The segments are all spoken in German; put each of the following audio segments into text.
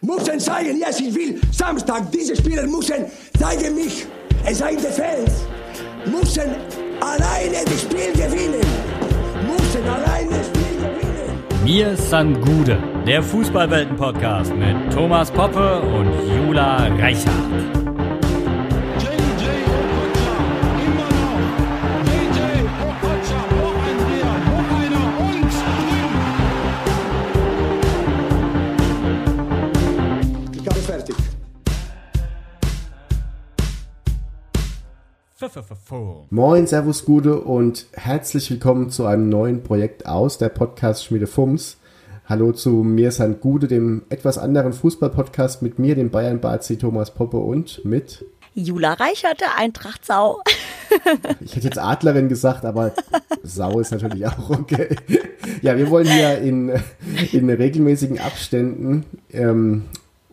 Müssen zeigen, yes, ich will. Samstag, diese Spieler müssen zeigen mich. Es seien die Fans. Müssen alleine das Spiel gewinnen. Müssen alleine das Spiel gewinnen. Mir san Gude, der Fußballwelten-Podcast mit Thomas Poppe und Jula Reichert. Moin, Servus, Gude und herzlich willkommen zu einem neuen Projekt aus der Podcast Schmiede Fums. Hallo zu mir, San Gude, dem etwas anderen Fußball-Podcast mit mir, dem Bayern-Bazi Thomas Poppe und mit, Jula Reichert, der Eintrachtsau. ich hätte jetzt Adlerin gesagt, aber Sau ist natürlich auch okay. Ja, wir wollen hier in, in regelmäßigen Abständen ähm,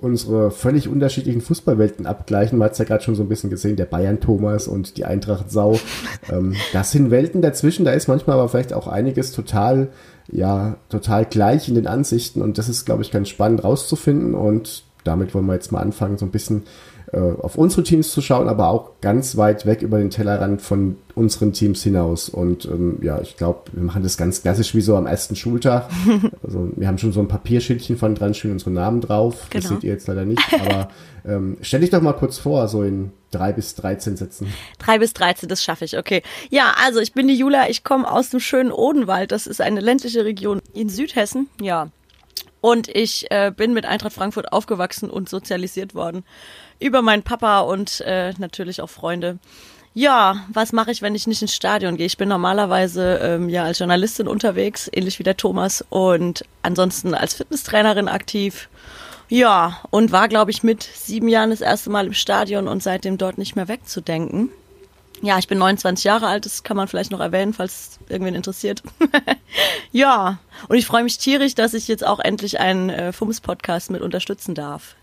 unsere völlig unterschiedlichen Fußballwelten abgleichen. Man hat es ja gerade schon so ein bisschen gesehen, der Bayern-Thomas und die Eintracht-Sau. Ähm, das sind Welten dazwischen, da ist manchmal aber vielleicht auch einiges total, ja, total gleich in den Ansichten und das ist, glaube ich, ganz spannend rauszufinden und damit wollen wir jetzt mal anfangen, so ein bisschen äh, auf unsere Teams zu schauen, aber auch ganz weit weg über den Tellerrand von unseren Teams hinaus. Und ähm, ja, ich glaube, wir machen das ganz klassisch wie so am ersten Schultag. Also wir haben schon so ein Papierschildchen von dran, stehen unsere Namen drauf. Das Genau. seht ihr jetzt leider nicht. Aber ähm, stell dich doch mal kurz vor, so in drei bis 13 Sätzen. Drei bis 13, das schaffe ich, okay. Ja, also ich bin die Jula, ich komme aus dem schönen Odenwald. Das ist eine ländliche Region in Südhessen, ja. Und ich äh, bin mit Eintracht Frankfurt aufgewachsen und sozialisiert worden. Über meinen Papa und äh, natürlich auch Freunde. Ja, was mache ich, wenn ich nicht ins Stadion gehe? Ich bin normalerweise ähm, ja als Journalistin unterwegs, ähnlich wie der Thomas, und ansonsten als Fitnesstrainerin aktiv. Ja, und war, glaube ich, mit sieben Jahren das erste Mal im Stadion und seitdem dort nicht mehr wegzudenken. Ja, ich bin 29 Jahre alt, das kann man vielleicht noch erwähnen, falls irgendwen interessiert. ja, und ich freue mich tierisch, dass ich jetzt auch endlich einen äh, FUMS-Podcast mit unterstützen darf.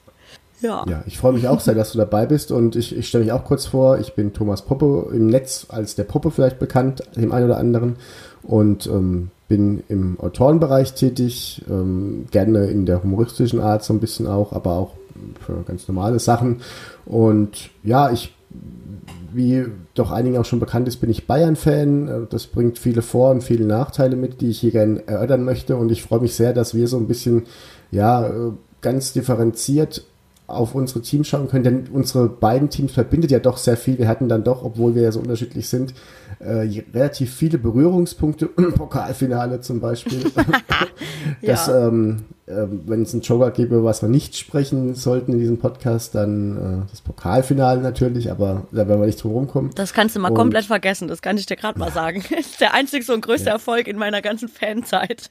Ja. Ja, ich freue mich auch sehr, dass du dabei bist und ich, ich stelle mich auch kurz vor. Ich bin Thomas Poppe, im Netz als der Poppe vielleicht bekannt, dem einen oder anderen und ähm, bin im Autorenbereich tätig, ähm, gerne in der humoristischen Art so ein bisschen auch, aber auch für ganz normale Sachen. Und ja, ich wie doch einigen auch schon bekannt ist, bin ich Bayern-Fan. Das bringt viele Vor- und viele Nachteile mit, die ich hier gerne erörtern möchte. Und ich freue mich sehr, dass wir so ein bisschen, ja, äh, ganz differenziert auf unsere Teams schauen können, denn unsere beiden Teams verbindet ja doch sehr viel. Wir hatten dann doch, obwohl wir ja so unterschiedlich sind, äh, relativ viele Berührungspunkte. Pokalfinale zum Beispiel. das, Ja. ähm, ähm, wenn es einen Joker gäbe, über was wir nicht sprechen sollten in diesem Podcast, dann äh, das Pokalfinale natürlich, aber da werden wir nicht drum rumkommen. Das kannst du mal Und- komplett vergessen, das kann ich dir gerade mal sagen. Das ist der einzigste und größte Erfolg in meiner ganzen Fanzeit.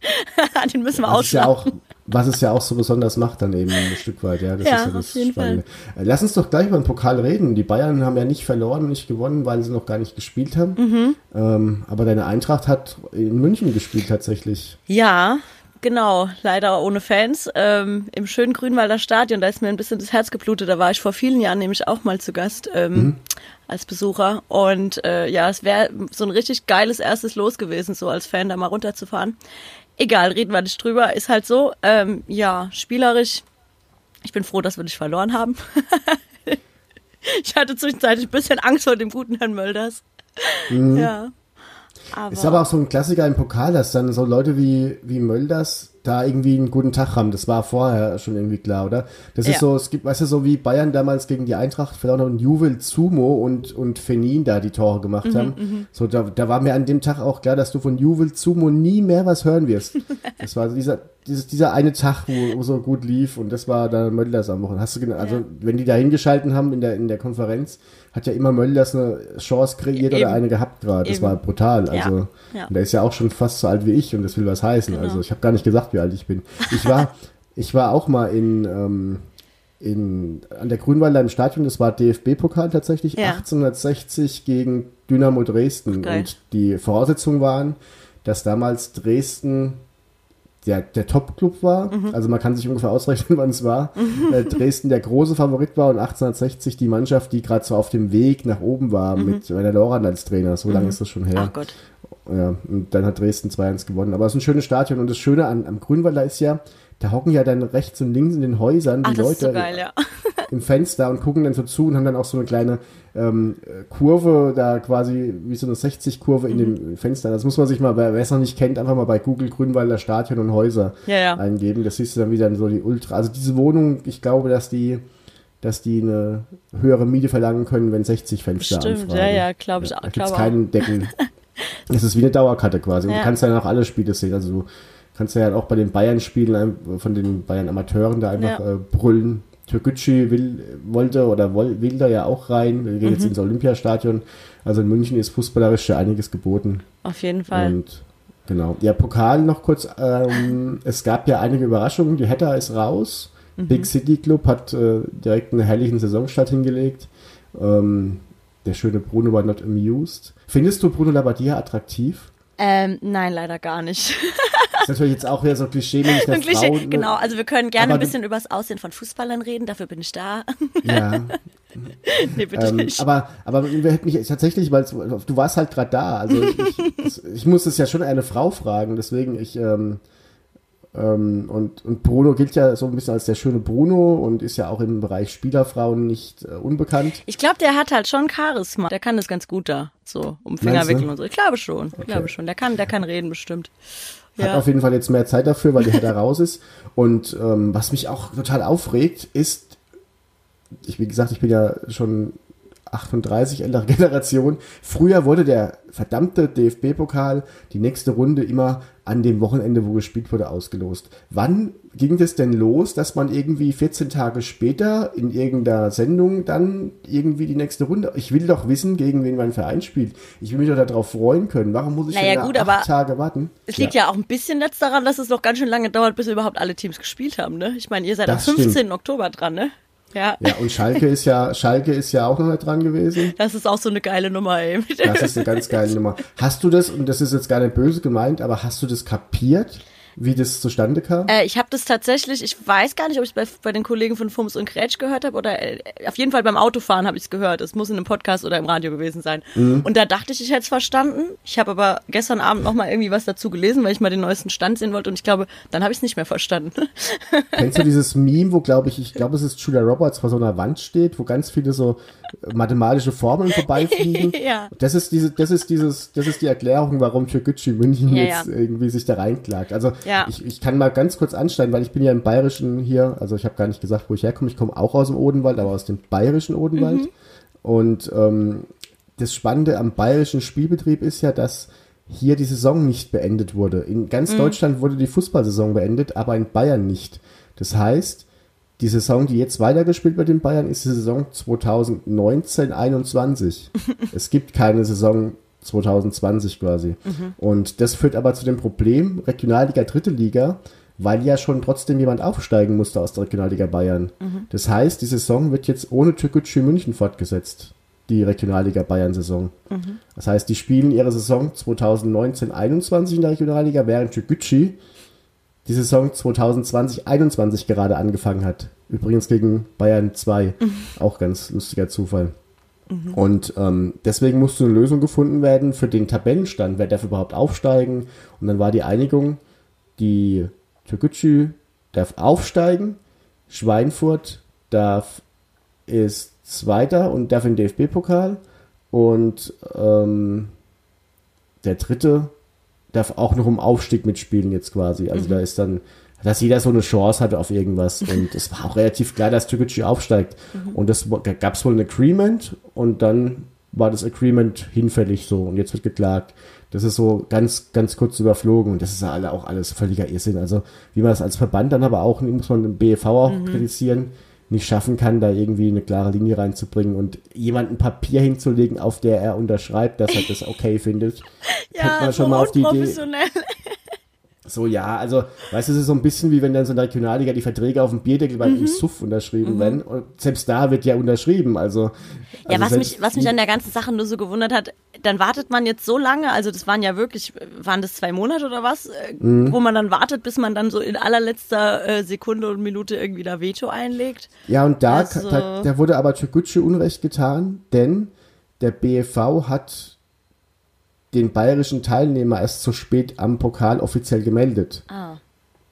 Den müssen wir ja ausschlagen. Was es ja auch so besonders macht, dann eben ein Stück weit, ja. Das Ja, ist ja auf das jeden Spannende. Äh, Lass uns doch gleich über den Pokal reden. Die Bayern haben ja nicht verloren und nicht gewonnen, weil sie noch gar nicht gespielt haben. Mhm. Ähm, aber deine Eintracht hat in München gespielt tatsächlich. Ja, genau. Leider ohne Fans. Ähm, Im schönen Grünwalder Stadion, da ist mir ein bisschen das Herz geblutet. Da war ich vor vielen Jahren nämlich auch mal zu Gast ähm, als Besucher. Und äh, ja, es wäre so ein richtig geiles erstes Los gewesen, so als Fan da mal runterzufahren. Egal, reden wir nicht drüber. Ist halt so. Ähm, ja, spielerisch. Ich bin froh, dass wir nicht verloren haben. ich hatte zwischenzeitlich ein bisschen Angst vor dem guten Herrn Mölders. Ja. Aber, Ist aber auch so ein Klassiker im Pokal, dass dann so Leute wie, wie Mölders da irgendwie einen guten Tag haben. Das war vorher schon irgendwie klar, oder? Das ist Ja. so, es gibt, weißt du, so wie Bayern damals gegen die Eintracht, vielleicht auch noch ein Juvel Zumo und, und Fenin da die Tore gemacht Mhm, haben. So, da, da war mir an dem Tag auch klar, dass du von Juvel Zumo nie mehr was hören wirst. Das war dieser, dieses, dieser eine Tag, wo, wo so gut lief und das war dann Mölders am Wochenende. Hast du genau, also, Ja. wenn die da hingeschalten haben in der, in der Konferenz, hat ja immer Mölders eine Chance kreiert Eben. oder eine gehabt gerade. Das war brutal. Also, Ja. der ist ja auch schon fast so alt wie ich und das will was heißen. Genau. Also ich habe gar nicht gesagt, wie alt ich bin. Ich war, ich war auch mal in, ähm, in, an der Grünwalder im Stadion, das war DFB-Pokal tatsächlich, Ja. 1860 gegen Dynamo Dresden. Geil. Und die Voraussetzungen waren, dass damals Dresden der, der Top-Club war. Mhm. Also man kann sich ungefähr ausrechnen, wann es war. Äh, Dresden der große Favorit war und 1860 die Mannschaft, die gerade so auf dem Weg nach oben war mit Werner Lorand als Trainer. So lange ist das schon her. Mhm. Ach Gott. Ja, und dann hat Dresden 2-1 gewonnen. Aber es ist ein schönes Stadion und das Schöne an, am Grünwalder ist ja, da hocken ja dann rechts und links in den Häusern Ach, die das Leute so geil, ja. im Fenster und gucken dann so zu und haben dann auch so eine kleine ähm, Kurve da quasi wie so eine 60-Kurve in Mhm. den Fenstern. Das muss man sich mal, wer es noch nicht kennt, einfach mal bei Google Grünwalder Stadion und Häuser Ja, ja. eingeben. Das siehst du dann wieder so die Ultra. Also diese Wohnung, ich glaube, dass die dass die eine höhere Miete verlangen können, wenn 60 Fenster Stimmt, anfragen. ja, ja, glaube ich Da auch. gibt's glaube auch. keinen Deckel. Es ist wie eine Dauerkarte quasi. Und Ja. du kannst dann auch alle Spiele sehen. Also du kannst ja auch bei den Bayern-Spielen von den Bayern-Amateuren da einfach Ja. äh, brüllen. Türkgücü will, wollte oder will da ja auch rein. Wir gehen Mhm. jetzt ins Olympiastadion. Also in München ist fußballerisch ja einiges geboten. Auf jeden Fall. Und genau. Ja, Pokal noch kurz. Ähm, es gab ja einige Überraschungen. Die Hertha ist raus. Mhm. Big City Club hat äh, direkt einen herrlichen Saisonstart hingelegt. Ähm, der schöne Bruno war not amused. Findest du Bruno Labbadia attraktiv? Ähm, nein, leider gar nicht. Das ist natürlich jetzt auch wieder so klischee-mäßig, dass Wirklich, Frauen, ne? genau, also wir können gerne ein du- bisschen über das Aussehen von Fußballern reden, dafür bin ich da. Ja, nee, bitte ähm, nicht. aber, aber wir hätten mich tatsächlich, weil du warst halt gerade da. Also ich, ich, ich muss es ja schon eine Frau fragen, deswegen ich, ähm, ähm, und, und Bruno gilt ja so ein bisschen als der schöne Bruno und ist ja auch im Bereich Spielerfrauen nicht äh, unbekannt. Ich glaube, der hat halt schon Charisma. Der kann das ganz gut da, so um Finger wickeln und so. Ich glaube schon, ich glaube schon. Der kann, der kann reden bestimmt. Hat Ja. auf jeden Fall jetzt mehr Zeit dafür, weil die Hertha raus ist. Und ähm, was mich auch total aufregt, ist, ich, wie gesagt, ich bin ja schon 38, ältere Generation. Früher wurde der verdammte DFB-Pokal, die nächste Runde immer an dem Wochenende, wo gespielt wurde, ausgelost. Wann ging das denn los, dass man irgendwie 14 Tage später in irgendeiner Sendung dann irgendwie die nächste Runde, ich will doch wissen, gegen wen mein Verein spielt. Ich will mich doch darauf freuen können. Warum muss ich Naja, denn da gut, acht aber Tage warten? Es liegt ja. auch ein bisschen jetzt daran, dass es noch ganz schön lange dauert, bis überhaupt alle Teams gespielt haben, ne? Ich meine, ihr seid Das am stimmt. 15. Oktober dran, ne? Ja. Ja, und Schalke ist ja, Schalke ist ja auch noch nicht dran gewesen. Das ist auch so eine geile Nummer, ey. Das ist eine ganz geile Nummer. Hast du das, und das ist jetzt gar nicht böse gemeint, aber hast du das kapiert, wie das zustande kam? Äh, ich habe das tatsächlich, ich weiß gar nicht, ob ich es bei, bei den Kollegen von Fums und Kretsch gehört habe oder äh, auf jeden Fall beim Autofahren habe ich es gehört. Es muss in einem Podcast oder im Radio gewesen sein. Mhm. Und da dachte ich, ich hätte es verstanden. Ich habe aber gestern Abend noch mal irgendwie was dazu gelesen, weil ich mal den neuesten Stand sehen wollte und ich glaube, dann habe ich es nicht mehr verstanden. Kennst du dieses Meme, wo glaube ich, ich glaube es ist Julia Roberts vor so einer Wand steht, wo ganz viele so mathematische Formeln vorbeifliegen? Ja. Das ist diese, das ist dieses, das ist die Erklärung, warum Türkgücü München Ja, jetzt ja. irgendwie sich da reinklagt. Also Ja. ich, ich kann mal ganz kurz anschneiden, weil ich bin ja im Bayerischen hier, also ich habe gar nicht gesagt, wo ich herkomme. Ich komme auch aus dem Odenwald, aber aus dem Bayerischen Odenwald. Mhm. Und ähm, das Spannende am bayerischen Spielbetrieb ist ja, dass hier die Saison nicht beendet wurde. In Mhm. ganz Deutschland wurde die Fußballsaison beendet, aber in Bayern nicht. Das heißt, die Saison, die jetzt weitergespielt wird in Bayern, ist die Saison 2019-21. es gibt keine Saison 2020 quasi. Und das führt aber zu dem Problem, Regionalliga, dritte Liga, weil ja schon trotzdem jemand aufsteigen musste aus der Regionalliga Bayern. Das heißt, die Saison wird jetzt ohne Türkgücü München fortgesetzt. Die Regionalliga Bayern-Saison. Das heißt, die spielen ihre Saison 2019-21 in der Regionalliga, während Türkgücü die Saison 2020-21 gerade angefangen hat. Übrigens gegen Bayern 2. Auch ganz lustiger Zufall. Und ähm, deswegen musste eine Lösung gefunden werden für den Tabellenstand. Wer darf überhaupt aufsteigen? Und dann war die Einigung, die Türkgücü darf aufsteigen, Schweinfurt darf ist Zweiter und darf in den DFB-Pokal und ähm, der Dritte darf auch noch um Aufstieg mitspielen jetzt quasi. Also da ist dann, dass jeder so eine Chance hatte auf irgendwas. Und es war auch relativ klar, dass Türkgücü aufsteigt. Und das gab es wohl ein Agreement und dann war das Agreement hinfällig so und jetzt wird geklagt. Das ist so ganz, ganz kurz überflogen und das ist ja alle auch alles völliger Irrsinn. Also wie man das als Verband dann aber auch, muss man den BEV auch kritisieren, nicht schaffen kann, da irgendwie eine klare Linie reinzubringen und jemand ein Papier hinzulegen, auf der er unterschreibt, dass er das okay findet. Kommt man schon mal auf die Idee. So, ja, also, weißt du, es ist so ein bisschen wie wenn dann so in der Regionalliga die Verträge auf dem Bierdeckel beim im Suff unterschrieben werden. Und selbst da wird ja unterschrieben, also. Ja, also was mich, was mich an der ganzen Sache nur so gewundert hat, dann wartet man jetzt so lange, also das waren ja wirklich, waren das zwei Monate oder was, äh, Mhm. wo man dann wartet, bis man dann so in allerletzter äh, Sekunde und Minute irgendwie da Veto einlegt. Ja, und da, Also- da, da wurde aber Türkgücü Unrecht getan, denn der BFV hat den bayerischen Teilnehmer erst zu spät am Pokal offiziell gemeldet. Ah.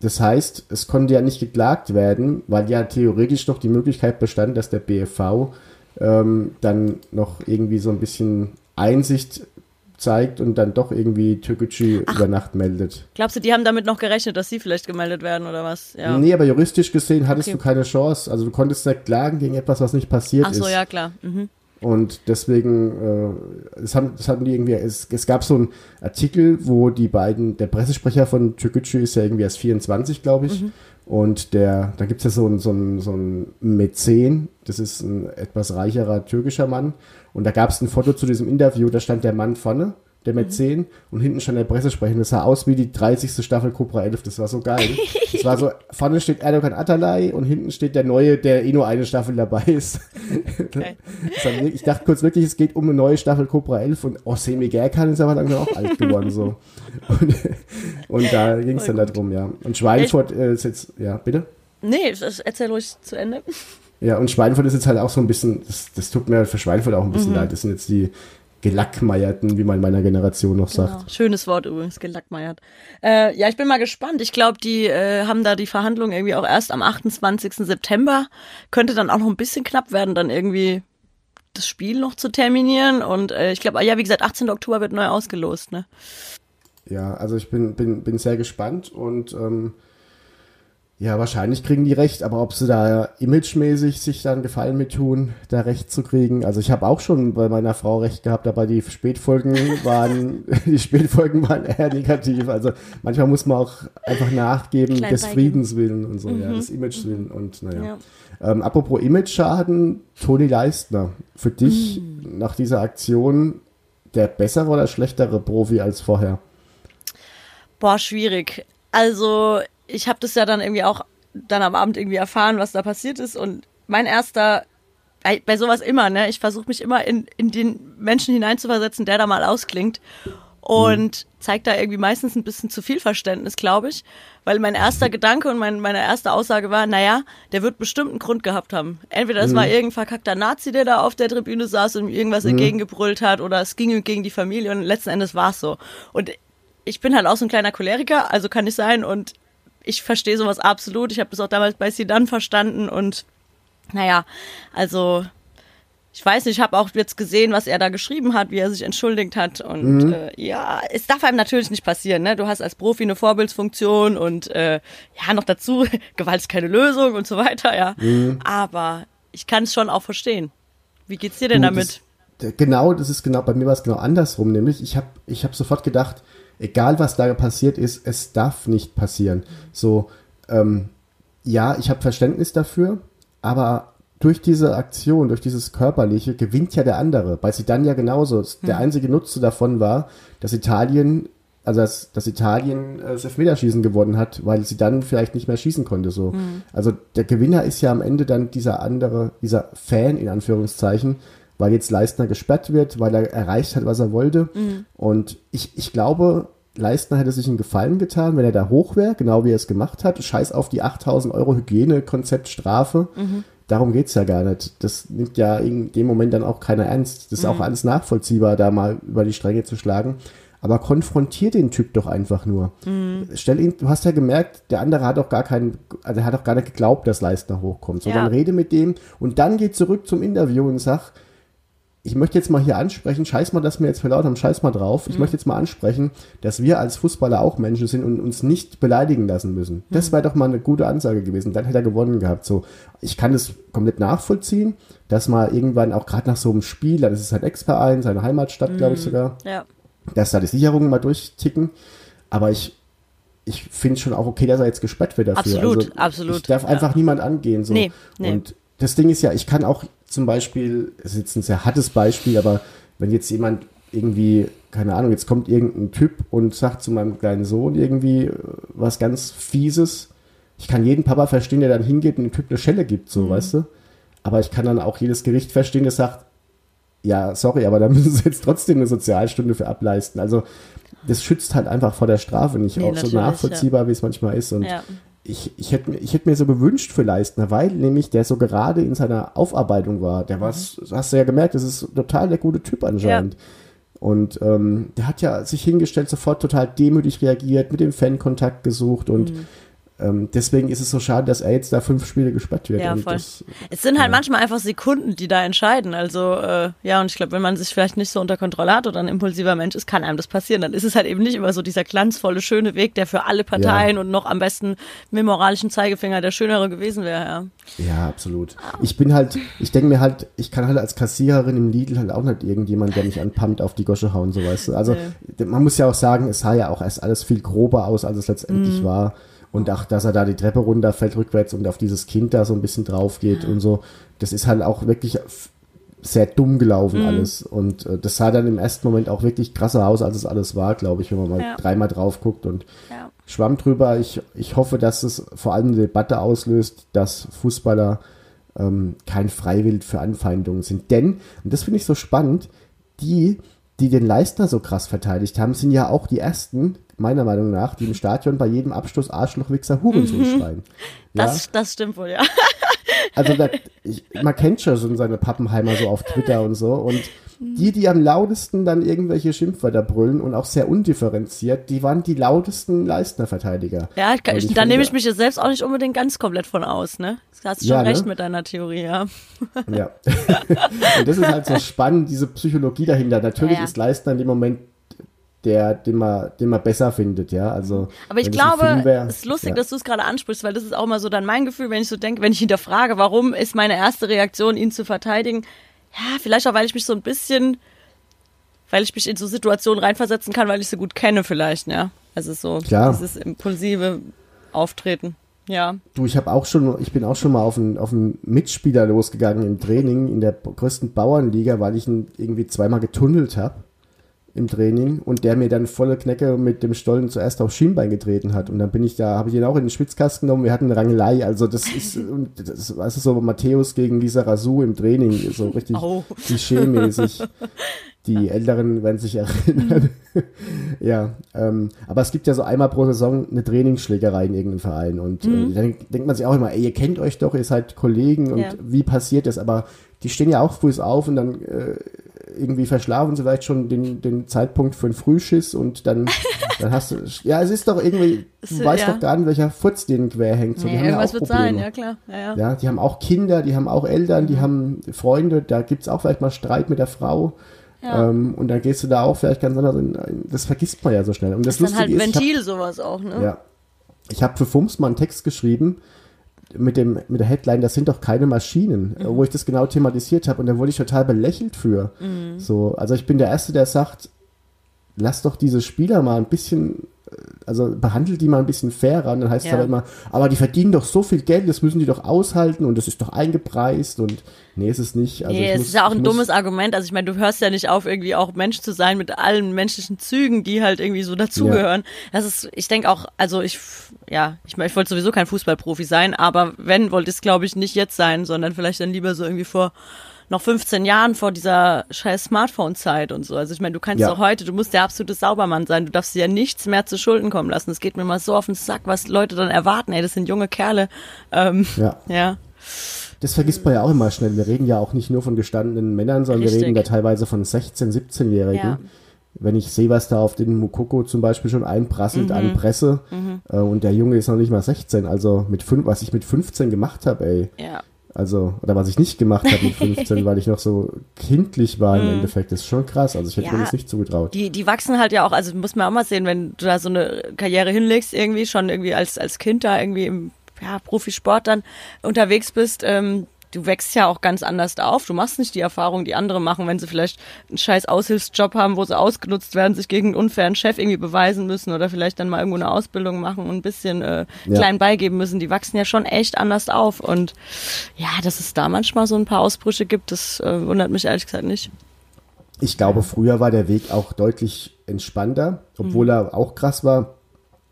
das heißt, es konnte ja nicht geklagt werden, weil ja theoretisch noch die Möglichkeit bestand, dass der BFV ähm, dann noch irgendwie so ein bisschen Einsicht zeigt und dann doch irgendwie Türkgücü über Nacht meldet. Glaubst du, die haben damit noch gerechnet, dass sie vielleicht gemeldet werden oder was? Ja. Nee, aber juristisch gesehen hattest Okay. du keine Chance. Also du konntest nicht klagen gegen etwas, was nicht passiert Ach so, ist. ja, klar. Mhm. Und deswegen, äh, es haben, das hatten die irgendwie, es, es gab so einen Artikel, wo die beiden, der Pressesprecher von Türkgücü ist ja irgendwie erst 24, glaube ich. Und der, da gibt's ja so einen, so einen, so einen Mäzen, das ist ein etwas reicherer türkischer Mann. Und da gab's ein Foto zu diesem Interview, da stand der Mann vorne, der Mäzen, und hinten stand der Pressesprecher. Das sah aus wie die 30. Staffel Cobra 11, das war so geil. Das war so, vorne steht Erdogan Atalay und hinten steht der neue, der eh nur eine Staffel dabei ist. War wirklich- ich dachte kurz wirklich, es geht um eine neue Staffel Cobra 11 und oh, Semi Gerkan ist aber langsam auch alt geworden so. Und, und da ging es dann darum, ja. Und Schweinfurt äh, ist jetzt, ja, bitte? Nee, das- erzähl ruhig zu Ende. Ja, und Schweinfurt ist jetzt halt auch so ein bisschen, das, das tut mir für Schweinfurt auch ein bisschen leid. Das sind jetzt die Gelackmeierten, wie man in meiner Generation noch sagt. Genau. Schönes Wort übrigens, gelackmeiert. Äh, ja, ich bin mal gespannt. Ich glaube, die äh, haben da die Verhandlungen irgendwie auch erst am 28. September. Könnte dann auch noch ein bisschen knapp werden, dann irgendwie das Spiel noch zu terminieren. Und äh, ich glaube, ja, wie gesagt, 18. Oktober wird neu ausgelost, ne? Ja, also ich bin, bin, bin sehr gespannt und ähm, ja, wahrscheinlich kriegen die recht, aber ob sie da imagemäßig sich dann Gefallen mit tun, da recht zu kriegen. Also ich habe auch schon bei meiner Frau recht gehabt, aber die Spätfolgen waren, die Spätfolgen waren eher negativ. Also manchmal muss man auch einfach nachgeben Klein des. Friedens willen und so, ja, des Images willen und naja. Ja. Ähm, apropos Image-Schaden, Toni Leistner, für dich nach dieser Aktion der bessere oder schlechtere Profi als vorher? Boah, schwierig. Also, ich habe das ja dann irgendwie auch dann am Abend irgendwie erfahren, was da passiert ist. Und mein erster, bei, sowas immer, ne? Ich versuche mich immer in, in den Menschen hineinzuversetzen, der da mal ausklingt. Und zeigt da irgendwie meistens ein bisschen zu viel Verständnis, glaube ich. Weil mein erster Gedanke und mein, meine erste Aussage war, naja, der wird bestimmt einen Grund gehabt haben. Entweder es war irgendein verkackter Nazi, der da auf der Tribüne saß und ihm irgendwas entgegengebrüllt hat, oder es ging ihm gegen die Familie und letzten Endes war es so. Und ich bin halt auch so ein kleiner Choleriker, also kann ich sein und ich verstehe sowas absolut. Ich habe das auch damals bei Sidan verstanden und naja, also ich weiß nicht, ich habe auch jetzt gesehen, was er da geschrieben hat, wie er sich entschuldigt hat und äh, ja, es darf einem natürlich nicht passieren, ne? Du hast als Profi eine Vorbildsfunktion und äh, ja, noch dazu, Gewalt ist keine Lösung und so weiter, ja. Aber ich kann es schon auch verstehen. Wie geht's dir denn Du, damit? Das, genau, das ist genau, bei mir war es genau andersrum, nämlich ich habe ich hab sofort gedacht, egal was da passiert ist, es darf nicht passieren. So, ähm, ja, ich habe Verständnis dafür, aber durch diese Aktion, durch dieses Körperliche gewinnt ja der andere. Bei Zidane ja genauso. Der einzige Nutze davon war, dass Italien, also dass, dass Italien äh, das Elfmeterschießen gewonnen hat, weil sie dann vielleicht nicht mehr schießen konnte. So. Also der Gewinner ist ja am Ende dann dieser andere, dieser Fan in Anführungszeichen, weil jetzt Leistner gesperrt wird, weil er erreicht hat, was er wollte. Und ich, ich glaube, Leistner hätte sich einen Gefallen getan, wenn er da hoch wäre, genau wie er es gemacht hat. Scheiß auf die 8000 Euro Hygienekonzept Strafe. Darum geht's ja gar nicht. Das nimmt ja in dem Moment dann auch keiner ernst. Das ist auch alles nachvollziehbar, da mal über die Stränge zu schlagen. Aber konfrontier den Typ doch einfach nur. Stell ihn, du hast ja gemerkt, der andere hat auch gar keinen, also er hat auch gar nicht geglaubt, dass Leistner hochkommt. So, Ja. rede mit dem und dann geh zurück zum Interview und sag, ich möchte jetzt mal hier ansprechen, scheiß mal, dass wir jetzt verlaut haben, scheiß mal drauf. Ich möchte jetzt mal ansprechen, dass wir als Fußballer auch Menschen sind und uns nicht beleidigen lassen müssen. Das wäre doch mal eine gute Ansage gewesen. Dann hätte er gewonnen gehabt. So, ich kann das komplett nachvollziehen, dass mal irgendwann auch gerade nach so einem Spiel, das ist sein Ex-Verein, seine Heimatstadt, glaube ich sogar, Ja. dass da die Sicherungen mal durchticken. Aber ich, ich finde schon auch okay, dass er jetzt gesperrt wird dafür. Absolut, also, absolut, Ich darf ja. einfach niemand angehen. So. Nee, nee. Und das Ding ist ja, ich kann auch zum Beispiel, es ist jetzt ein sehr hartes Beispiel, aber wenn jetzt jemand irgendwie, keine Ahnung, jetzt kommt irgendein Typ und sagt zu meinem kleinen Sohn irgendwie äh, was ganz Fieses, ich kann jeden Papa verstehen, der dann hingeht und dem Typ eine Schelle gibt, Mhm. so, weißt du? Aber ich kann dann auch jedes Gericht verstehen, das sagt, ja, sorry, aber da müssen sie jetzt trotzdem eine Sozialstunde für ableisten. Also das schützt halt einfach vor der Strafe nicht, Nee, auch so nachvollziehbar, wie es manchmal ist. Und Ja. Ich, ich hätte ich hätt mir so gewünscht für Leistner, weil nämlich der so gerade in seiner Aufarbeitung war. Der war, das hast du ja gemerkt, das ist total der gute Typ anscheinend. Und ähm, der hat ja sich hingestellt, sofort total demütig reagiert, mit dem Fan Kontakt gesucht und ähm, deswegen ist es so schade, dass er jetzt da fünf Spiele gesperrt wird. Ja, voll. Das, Es sind halt manchmal einfach Sekunden, die da entscheiden. Also, äh, ja, und ich glaube, wenn man sich vielleicht nicht so unter Kontrolle hat oder ein impulsiver Mensch ist, kann einem das passieren. Dann ist es halt eben nicht immer so dieser glanzvolle, schöne Weg, der für alle Parteien und noch am besten mit moralischen Zeigefinger der schönere gewesen wäre, ja. ja, absolut. Ich bin halt, ich denke mir halt, ich kann halt als Kassiererin im Lidl halt auch nicht irgendjemand, der mich anpumpt, auf die Gosche hauen, so weißt du. Also man muss ja auch sagen, es sah ja auch erst alles viel grober aus, als es letztendlich war. Und auch, dass er da die Treppe runterfällt rückwärts und auf dieses Kind da so ein bisschen drauf geht und so. Das ist halt auch wirklich sehr dumm gelaufen alles. Und äh, das sah dann im ersten Moment auch wirklich krasser aus, als es alles war, glaube ich, wenn man mal Ja. dreimal drauf guckt und Ja. schwamm drüber. Ich, ich hoffe, dass es vor allem eine Debatte auslöst, dass Fußballer ähm, kein Freiwild für Anfeindungen sind. Denn, und das finde ich so spannend, die, die den Leistner so krass verteidigt haben, sind ja auch die ersten, meiner Meinung nach, die im Stadion bei jedem Abstoß Arschloch, Wichser, Hurensohn schreien. Ja? Das, das stimmt wohl, ja. Also da, ich, man kennt schon so seine Pappenheimer so auf Twitter und so. Und die, die am lautesten dann irgendwelche Schimpfwörter brüllen und auch sehr undifferenziert, die waren die lautesten Leistner-Verteidiger. Ja, ich, ich, da nehme ich mich jetzt selbst auch nicht unbedingt ganz komplett von aus, ne? Du hast schon Ja, ne? recht mit deiner Theorie, ja. Ja. und das ist halt so spannend, diese Psychologie dahinter. Natürlich Ja, ja. ist Leistner in dem Moment der, den man, den man besser findet, ja. Also, Aber ich glaube, wär- es ist lustig, ja. dass du es gerade ansprichst, weil das ist auch mal so dann mein Gefühl, wenn ich so denke, wenn ich hinterfrage, warum ist meine erste Reaktion, ihn zu verteidigen? Ja, vielleicht auch, weil ich mich so ein bisschen, weil ich mich in so Situationen reinversetzen kann, weil ich sie gut kenne vielleicht, ja. Also so Klar. dieses impulsive Auftreten. Ja. Du, ich habe auch schon, ich bin auch schon mal auf einen, auf einen Mitspieler losgegangen im Training in der größten Bauernliga, weil ich ihn irgendwie zweimal getunnelt habe im Training und der mir dann volle Knecke mit dem Stollen zuerst aufs Schienbein getreten hat. Und dann bin ich da, habe ich ihn auch in den Schwitzkasten genommen, wir hatten eine Rangelei. Also das ist, das, weißt du, so Matthäus gegen Lisa Razou im Training, so richtig Au. klischee-mäßig. Die Älteren werden sich erinnern. ja, ähm, aber es gibt ja so einmal pro Saison eine Trainingsschlägerei in irgendeinem Verein und Mhm. äh, dann denkt man sich auch immer, ey, ihr kennt euch doch, ihr seid Kollegen und Ja. wie passiert das? Aber die stehen ja auch früh auf und dann äh, irgendwie verschlafen sie vielleicht schon den, den Zeitpunkt für einen Frühschiss und dann, dann hast du, ja, es ist doch irgendwie, du Es- weißt ja. doch gar nicht, welcher Futz denen quer hängt. So, die Nee, haben ja irgendwas auch wird Probleme. sein, ja klar. Ja, ja. Ja, die haben auch Kinder, die haben auch Eltern, Mhm. die haben Freunde, da gibt's auch vielleicht mal Streit mit der Frau. Ja. Ähm, und dann gehst du da auch vielleicht ganz anders in, in das vergisst man ja so schnell. Und das, ist dann halt Lustige ist, ich Ventil, sowas auch, ne? hab, ja, ich habe für Fums mal einen Text geschrieben mit dem mit der Headline, das sind doch keine Maschinen, Mhm. wo ich das genau thematisiert habe und da wurde ich total belächelt für. Mhm. So, also ich bin der erste, der sagt, lass doch diese Spieler mal ein bisschen also behandelt die mal ein bisschen fairer. Und dann heißt es Ja. aber immer, aber die verdienen doch so viel Geld, das müssen die doch aushalten und das ist doch eingepreist und nee, ist es nicht. Also nee, es muss- ist ja auch ein dummes Argument. Also ich meine, du hörst ja nicht auf, irgendwie auch Mensch zu sein mit allen menschlichen Zügen, die halt irgendwie so dazugehören. Das ist, ich denke auch, also ich, ja, ich, mein, ich wollte sowieso kein Fußballprofi sein, aber wenn, wollte ich es glaube ich nicht jetzt sein, sondern vielleicht dann lieber so irgendwie vor noch 15 Jahren vor dieser scheiß Smartphone-Zeit und so. Also ich meine, du kannst Ja. doch heute, du musst der absolute Saubermann sein, du darfst dir ja nichts mehr zu Schulden kommen lassen. Es geht mir mal so auf den Sack, was Leute dann erwarten. Ey, das sind junge Kerle. Ähm, Ja. ja. Das vergisst man ja auch immer schnell. Wir reden ja auch nicht nur von gestandenen Männern, sondern wir Richtig. reden da teilweise von 16-, 17-Jährigen. Ja. Wenn ich sehe, was da auf den Mukoko zum Beispiel schon einprasselt Mhm. an Presse äh, und der Junge ist noch nicht mal 16, also mit fünf, was ich mit 15 gemacht habe, ey. Ja. Also, oder was ich nicht gemacht habe mit 15, weil ich noch so kindlich war im Endeffekt, das ist schon krass. Also ich hätte Mhm. Ja. mir das nicht zugetraut. Die, die wachsen halt ja auch, also muss man auch mal sehen, wenn du da so eine Karriere hinlegst, irgendwie schon irgendwie als, als Kind da irgendwie im ja, Profisport dann unterwegs bist, ähm, du wächst ja auch ganz anders auf. Du machst nicht die Erfahrung, die andere machen, wenn sie vielleicht einen scheiß Aushilfsjob haben, wo sie ausgenutzt werden, sich gegen einen unfairen Chef irgendwie beweisen müssen oder vielleicht dann mal irgendwo eine Ausbildung machen und ein bisschen äh, Ja. klein beigeben müssen. Die wachsen ja schon echt anders auf. Und ja, dass es da manchmal so ein paar Ausbrüche gibt, das äh, wundert mich ehrlich gesagt nicht. Ich glaube, früher war der Weg auch deutlich entspannter, obwohl Mhm. er auch krass war.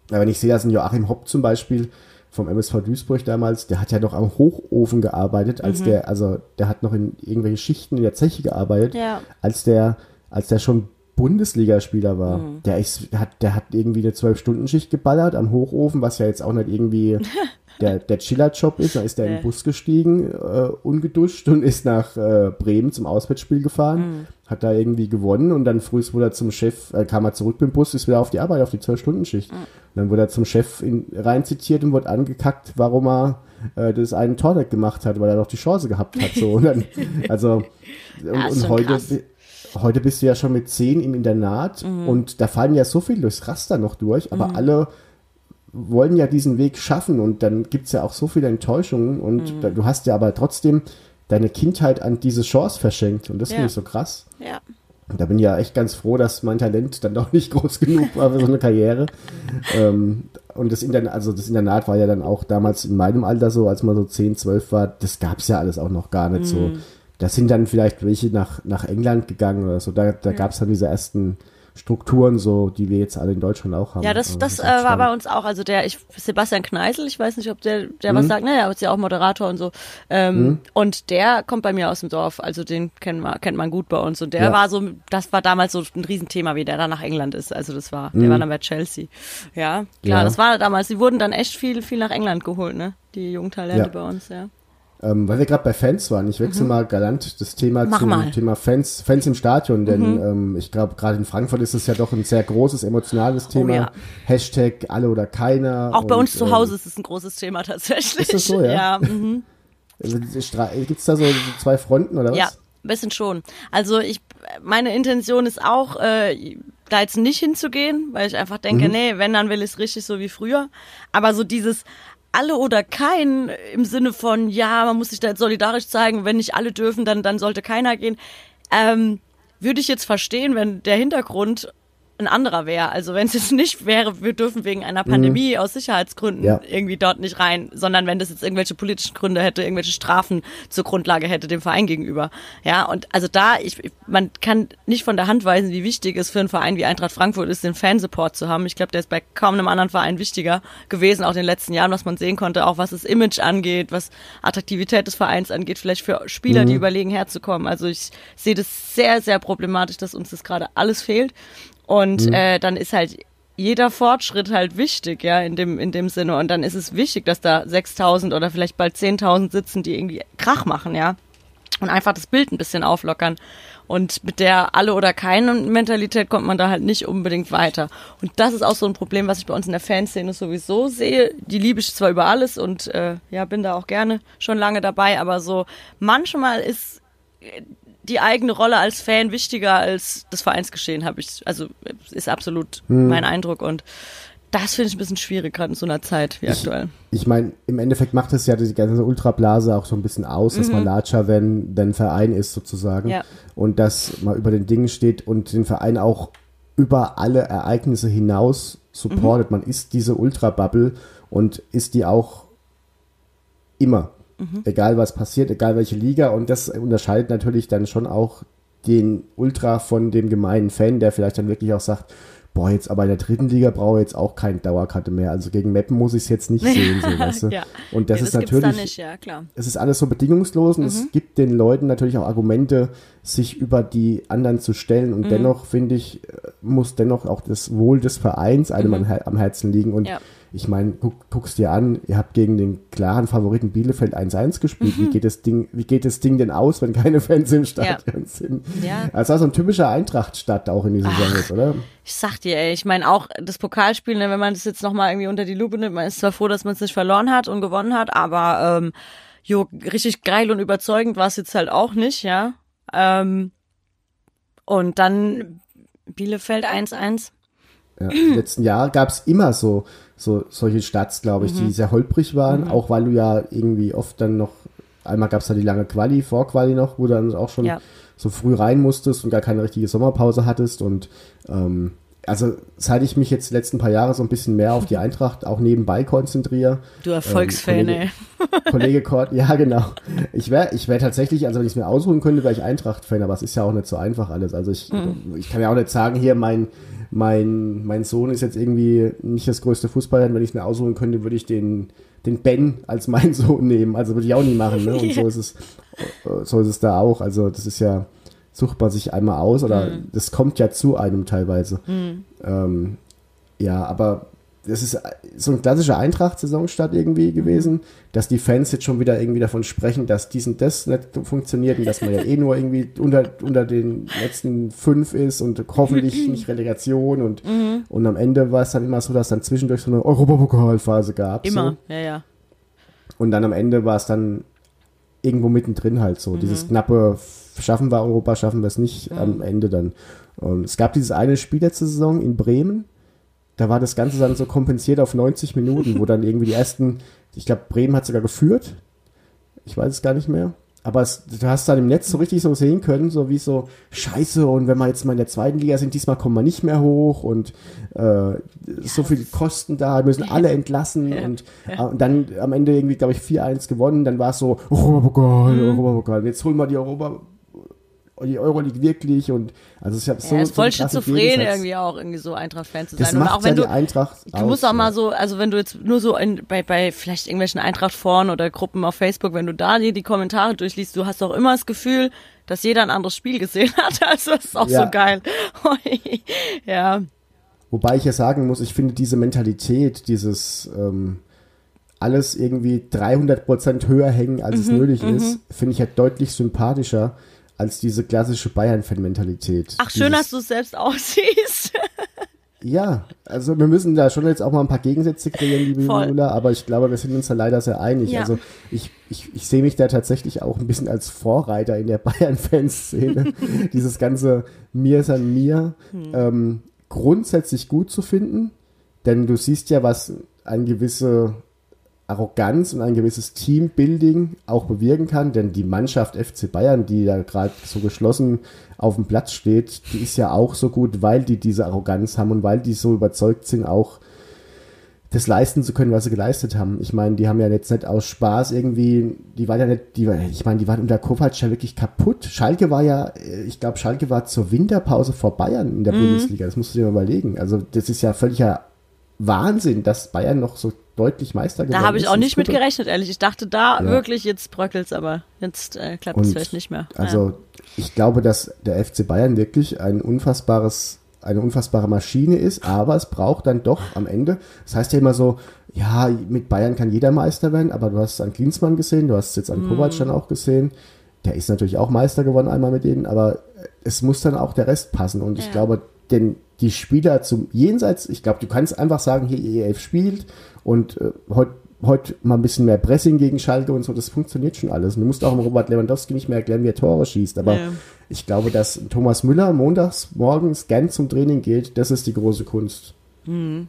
Aber wenn ich sehe, dass ein Joachim Hopp zum Beispiel vom MSV Duisburg damals, der hat ja noch am Hochofen gearbeitet, Mhm. als der, also der hat noch in irgendwelche Schichten in der Zeche gearbeitet, Ja. als der, als der schon Bundesligaspieler war. Mhm. Der ist, der hat, der hat irgendwie eine Zwölf-Stunden-Schicht geballert am Hochofen, was ja jetzt auch nicht irgendwie der, der Chiller-Job ist. Da ist er in den. Bus gestiegen, äh, ungeduscht und ist nach äh, Bremen zum Auswärtsspiel gefahren. Mhm. Hat da irgendwie gewonnen und dann früh wurde er zum Chef, äh, kam er zurück mit dem Bus, ist wieder auf die Arbeit, auf die 12-Stunden-Schicht. Und dann wurde er zum Chef in, rein zitiert und wurde angekackt, warum er äh, das einen Tor gemacht hat, weil er doch die Chance gehabt hat. So. Und dann, also, und, ist und heute, krass. heute bist du ja schon mit zehn im Internat Mhm. und da fallen ja so viel durchs Raster noch durch, aber alle wollen ja diesen Weg schaffen und dann gibt's ja auch so viele Enttäuschungen und Mhm. da, du hast ja aber trotzdem deine Kindheit an diese Chance verschenkt und das Ja. finde ich so krass. Ja. Und da bin ich ja echt ganz froh, dass mein Talent dann doch nicht groß genug war für so eine Karriere. ähm, und das Internat, also das Internat war ja dann auch damals in meinem Alter so, als man so 10, 12 war, das gab's ja alles auch noch gar nicht so. Da sind dann vielleicht welche nach, nach England gegangen oder so. Da, da gab's dann diese ersten Strukturen so, die wir jetzt alle in Deutschland auch haben. Ja, das, Also das ist äh, war bei uns auch. Also der, ich, Sebastian Kneisel, ich weiß nicht, ob der, der was sagt, naja, ist ja auch Moderator und so. Ähm, Und der kommt bei mir aus dem Dorf, also den kennt man, kennt man gut bei uns. Und der Ja. war so, das war damals so ein Riesenthema, wie der da nach England ist. Also das war, der war dann bei Chelsea. Ja, klar, Ja. das war damals, die wurden dann echt viel, viel nach England geholt, ne? Die Jungtalente Ja. bei uns, ja. Ähm, weil wir gerade bei Fans waren, ich wechsle mal galant das Thema Mhm. Mach zum mal. Mhm. Thema Fans, Fans im Stadion, denn ähm, ich glaube, gerade in Frankfurt ist es ja doch ein sehr großes, emotionales Thema. Oh ja. Hashtag alle oder keiner. Auch bei und, uns zu ähm, Hause ist es ein großes Thema tatsächlich. Ist das so, ja? Ja, mhm. Gibt es da so zwei Fronten oder was? Ja, ein bisschen schon. Also ich, meine Intention ist auch, äh, da jetzt nicht hinzugehen, weil ich einfach denke, nee, wenn, dann will ich es richtig so wie früher. Aber so dieses alle oder kein im Sinne von, ja, man muss sich da jetzt solidarisch zeigen, wenn nicht alle dürfen, dann, dann sollte keiner gehen. Ähm, würde ich jetzt verstehen, wenn der Hintergrund ein anderer wäre. Also wenn es jetzt nicht wäre, wir dürfen wegen einer Pandemie aus Sicherheitsgründen Ja. irgendwie dort nicht rein, sondern wenn das jetzt irgendwelche politischen Gründe hätte, irgendwelche Strafen zur Grundlage hätte dem Verein gegenüber. Ja, und also da, ich, man kann nicht von der Hand weisen, wie wichtig es für einen Verein wie Eintracht Frankfurt ist, den Fansupport zu haben. Ich glaube, der ist bei kaum einem anderen Verein wichtiger gewesen, auch in den letzten Jahren, was man sehen konnte, auch was das Image angeht, was Attraktivität des Vereins angeht, vielleicht für Spieler, die überlegen herzukommen. Also ich sehe das sehr, sehr problematisch, dass uns das gerade alles fehlt. Und äh, dann ist halt jeder Fortschritt halt wichtig, ja, in dem, in dem Sinne. Und dann ist es wichtig, dass da 6000 oder vielleicht bald 10.000 sitzen, die irgendwie Krach machen, ja. Und einfach das Bild ein bisschen auflockern. Und mit der alle oder keine Mentalität kommt man da halt nicht unbedingt weiter. Und das ist auch so ein Problem, was ich bei uns in der Fanszene sowieso sehe. Die liebe ich zwar über alles und äh, ja, bin da auch gerne schon lange dabei, aber so manchmal ist die eigene Rolle als Fan wichtiger als das Vereinsgeschehen, habe ich, also ist absolut mein Eindruck und das finde ich ein bisschen schwierig, gerade in so einer Zeit wie aktuell. Ich meine, im Endeffekt macht es ja die ganze Ultrablase auch so ein bisschen aus, dass man larger, wenn der Verein ist sozusagen. Mhm. Ja. Und dass man über den Dingen steht und den Verein auch über alle Ereignisse hinaus supportet. Man ist diese Ultra-Bubble und ist die auch immer. Mhm. Egal was passiert, egal welche Liga. Und das unterscheidet natürlich dann schon auch den Ultra von dem gemeinen Fan, der vielleicht dann wirklich auch sagt, boah, jetzt aber in der dritten Liga brauche ich jetzt auch keine Dauerkarte mehr. Also gegen Meppen muss ich es jetzt nicht sehen, so, weißt du? Ja. Und das ja, ist gibt's natürlich, nicht, ja klar. es ist alles so bedingungslos und Mhm. es gibt den Leuten natürlich auch Argumente, sich über die anderen zu stellen. Mhm. Und dennoch, finde ich, äh, muss dennoch auch das Wohl des Vereins einem am Her- am Herzen liegen. Und Mhm. Ja. Ich meine, guck, guck's dir an, ihr habt gegen den klaren Favoriten Bielefeld 1-1 gespielt. Mhm. Wie geht das Ding, wie geht das Ding denn aus, wenn keine Fans im Stadion sind? Ja. Also war so ein typischer Eintracht-Stadt auch in dieser Saison ist, oder? Ich sag dir, ey, ich meine auch das Pokalspiel, ne, wenn man das jetzt nochmal irgendwie unter die Lupe nimmt, man ist zwar froh, dass man es nicht verloren hat und gewonnen hat, aber ähm, jo, richtig geil und überzeugend war es jetzt halt auch nicht, ja. Ähm, und dann Bielefeld 1-1. Ja, die letzten Jahre gab es immer so, so solche Stats, glaube ich, Mhm. die sehr holprig waren, auch weil du ja irgendwie oft dann noch, einmal gab es da die lange Quali, Vorquali noch, wo du dann auch schon Ja. so früh rein musstest und gar keine richtige Sommerpause hattest und ähm, also seit ich mich jetzt die letzten paar Jahre so ein bisschen mehr auf die Eintracht auch nebenbei konzentriere. Du Erfolgsfan, Kollege- ey. Kollege Kort, ja genau. Ich wäre ich wär tatsächlich, also wenn ich es mir ausruhen könnte, wäre ich Eintracht-Fan, aber es ist ja auch nicht so einfach alles. Also ich, ich kann ja auch nicht sagen, hier mein, mein, mein Sohn ist jetzt irgendwie nicht das größte Fußballer, wenn ich es mir ausruhen könnte, würde ich den, den Ben als meinen Sohn nehmen. Also würde ich auch nie machen. Ne? Und so ist es, so ist es da auch. Also das ist ja, sucht man sich einmal aus oder das kommt ja zu einem teilweise. Ähm, ja, aber das ist so ein klassischer Eintracht-Saisonstart irgendwie gewesen, dass die Fans jetzt schon wieder irgendwie davon sprechen, dass dies und das nicht funktioniert und dass man ja eh nur irgendwie unter, unter den letzten fünf ist und hoffentlich nicht Relegation und, und am Ende war es dann immer so, dass dann zwischendurch so eine Europapokalphase gab. Immer, So. ja, ja. Und dann am Ende war es dann irgendwo mittendrin halt so. Dieses knappe, schaffen wir Europa, schaffen wir es nicht, am Ende dann. Und es gab dieses eine Spiel letzte Saison in Bremen. Da war das Ganze dann so kompensiert auf 90 Minuten, wo dann irgendwie die ersten, ich glaube, Bremen hat sogar geführt. Ich weiß es gar nicht mehr. Aber es, du hast dann im Netz so richtig so sehen können, so wie so, scheiße, und wenn wir jetzt mal in der zweiten Liga sind, diesmal kommen wir nicht mehr hoch und äh, so viele Kosten da, müssen alle entlassen und, äh, und dann am Ende irgendwie, glaube ich, 4-1 gewonnen, dann war es so, Europapokal, Mhm. Europapokal, jetzt holen wir die Europa, die Euroleague wirklich und also es ist so, Ja, ist voll so schizophren irgendwie auch, irgendwie so Eintracht-Fan zu Das sein. Und macht auch wenn ja du, die Eintracht Du musst aus, auch mal so, also wenn du jetzt nur so in, bei, bei vielleicht irgendwelchen Eintracht-Foren oder Gruppen auf Facebook, wenn du da dir die Kommentare durchliest, du hast auch immer das Gefühl, dass jeder ein anderes Spiel gesehen hat. Also das ist auch Ja. so geil. ja. Wobei ich ja sagen muss, ich finde diese Mentalität, dieses ähm, alles irgendwie 300% höher hängen, als Mhm, es nötig ist, finde ich ja deutlich sympathischer als diese klassische Bayern-Fan-Mentalität. Ach, schön, Dieses- dass du es selbst aussiehst. Ja, also wir müssen da schon jetzt auch mal ein paar Gegensätze kreieren, liebe Voll. Jula, aber ich glaube, wir sind uns da leider sehr einig. Ja. Also ich, ich, ich sehe mich da tatsächlich auch ein bisschen als Vorreiter in der Bayern-Fanszene. Dieses ganze Mir ist an mir Hm. ähm, grundsätzlich gut zu finden, denn du siehst ja, was eine gewisse Arroganz und ein gewisses Teambuilding auch bewirken kann, denn die Mannschaft FC Bayern, die da gerade so geschlossen auf dem Platz steht, die ist ja auch so gut, weil die diese Arroganz haben und weil die so überzeugt sind, auch das leisten zu können, was sie geleistet haben. Ich meine, die haben ja jetzt nicht aus Spaß irgendwie, die waren ja nicht, die, ich meine, die waren unter Kovac ja wirklich kaputt. Schalke war ja, äh, ich glaube, Schalke war zur Winterpause vor Bayern in der Mhm. Bundesliga. Das musst du dir mal überlegen. Also das ist ja völliger Wahnsinn, dass Bayern noch so deutlich Meister geworden Da habe ich ist. auch nicht mit gerechnet, ehrlich. Ich dachte da Ja. wirklich, jetzt bröckelt's, aber jetzt äh, klappt es vielleicht nicht mehr. Also ich glaube, dass der FC Bayern wirklich ein unfassbares, eine unfassbare Maschine ist, aber es braucht dann doch am Ende, das heißt ja immer so, ja, mit Bayern kann jeder Meister werden, aber du hast es an Klinsmann gesehen, du hast es jetzt an Kovac dann auch gesehen, der ist natürlich auch Meister geworden einmal mit denen, aber es muss dann auch der Rest passen und ich Ja. glaube, denn die Spieler zum Jenseits, ich glaube, du kannst einfach sagen, hier EF spielt und äh, heute heute mal ein bisschen mehr Pressing gegen Schalke und so, das funktioniert schon alles. Und du musst auch Robert Lewandowski nicht mehr erklären, wie er Tore schießt. Aber Ja. ich glaube, dass Thomas Müller montags morgens gern zum Training geht, das ist die große Kunst. Mhm.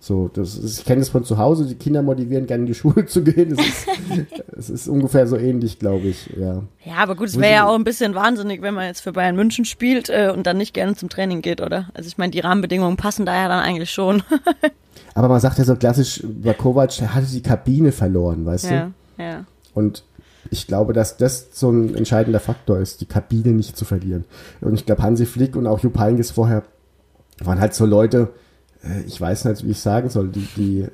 So, das ist, ich kenne das von zu Hause, die Kinder motivieren gerne in die Schule zu gehen. Das ist, es ist ungefähr so ähnlich, glaube ich, ja. Ja, aber gut, es wäre ja auch ein bisschen wahnsinnig, wenn man jetzt für Bayern München spielt äh, und dann nicht gerne zum Training geht, oder? Also ich meine, die Rahmenbedingungen passen da ja dann eigentlich schon. Aber man sagt ja so klassisch, bei Kovac, er hatte die Kabine verloren, weißt ja, du? ja. Und ich glaube, dass das so ein entscheidender Faktor ist, die Kabine nicht zu verlieren. Und ich glaube, Hansi Flick und auch Jupp Heynckes vorher waren halt so Leute, ich weiß nicht, wie ich sagen soll, die, die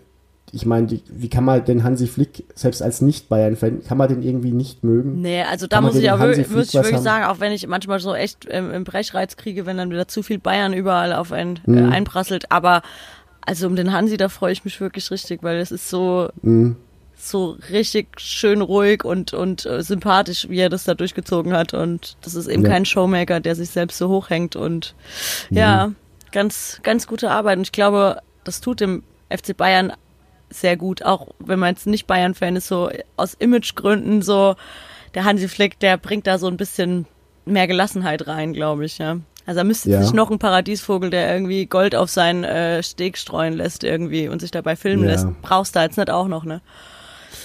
ich meine, die, wie kann man den Hansi Flick, selbst als Nicht-Bayern-Fan, kann man den irgendwie nicht mögen? Nee, also da muss ich Hansi wirklich, muss ich wirklich haben? sagen, auch wenn ich manchmal so echt ähm, im Brechreiz kriege, wenn dann wieder zu viel Bayern überall auf einen Mhm. äh, einprasselt, aber also um den Hansi, da freue ich mich wirklich richtig, weil es ist so, Mhm. so richtig schön ruhig und, und äh, sympathisch, wie er das da durchgezogen hat und das ist eben Ja. kein Showmaker, der sich selbst so hochhängt und ja, Mhm. Ganz, ganz gute Arbeit und ich glaube, das tut dem FC Bayern sehr gut, auch wenn man jetzt nicht Bayern-Fan ist, so aus Imagegründen so, der Hansi Flick, der bringt da so ein bisschen mehr Gelassenheit rein, glaube ich, ja. Also da müsste Ja. sich noch ein Paradiesvogel, der irgendwie Gold auf seinen äh, Steg streuen lässt irgendwie und sich dabei filmen Ja. lässt, brauchst du jetzt nicht auch noch, ne?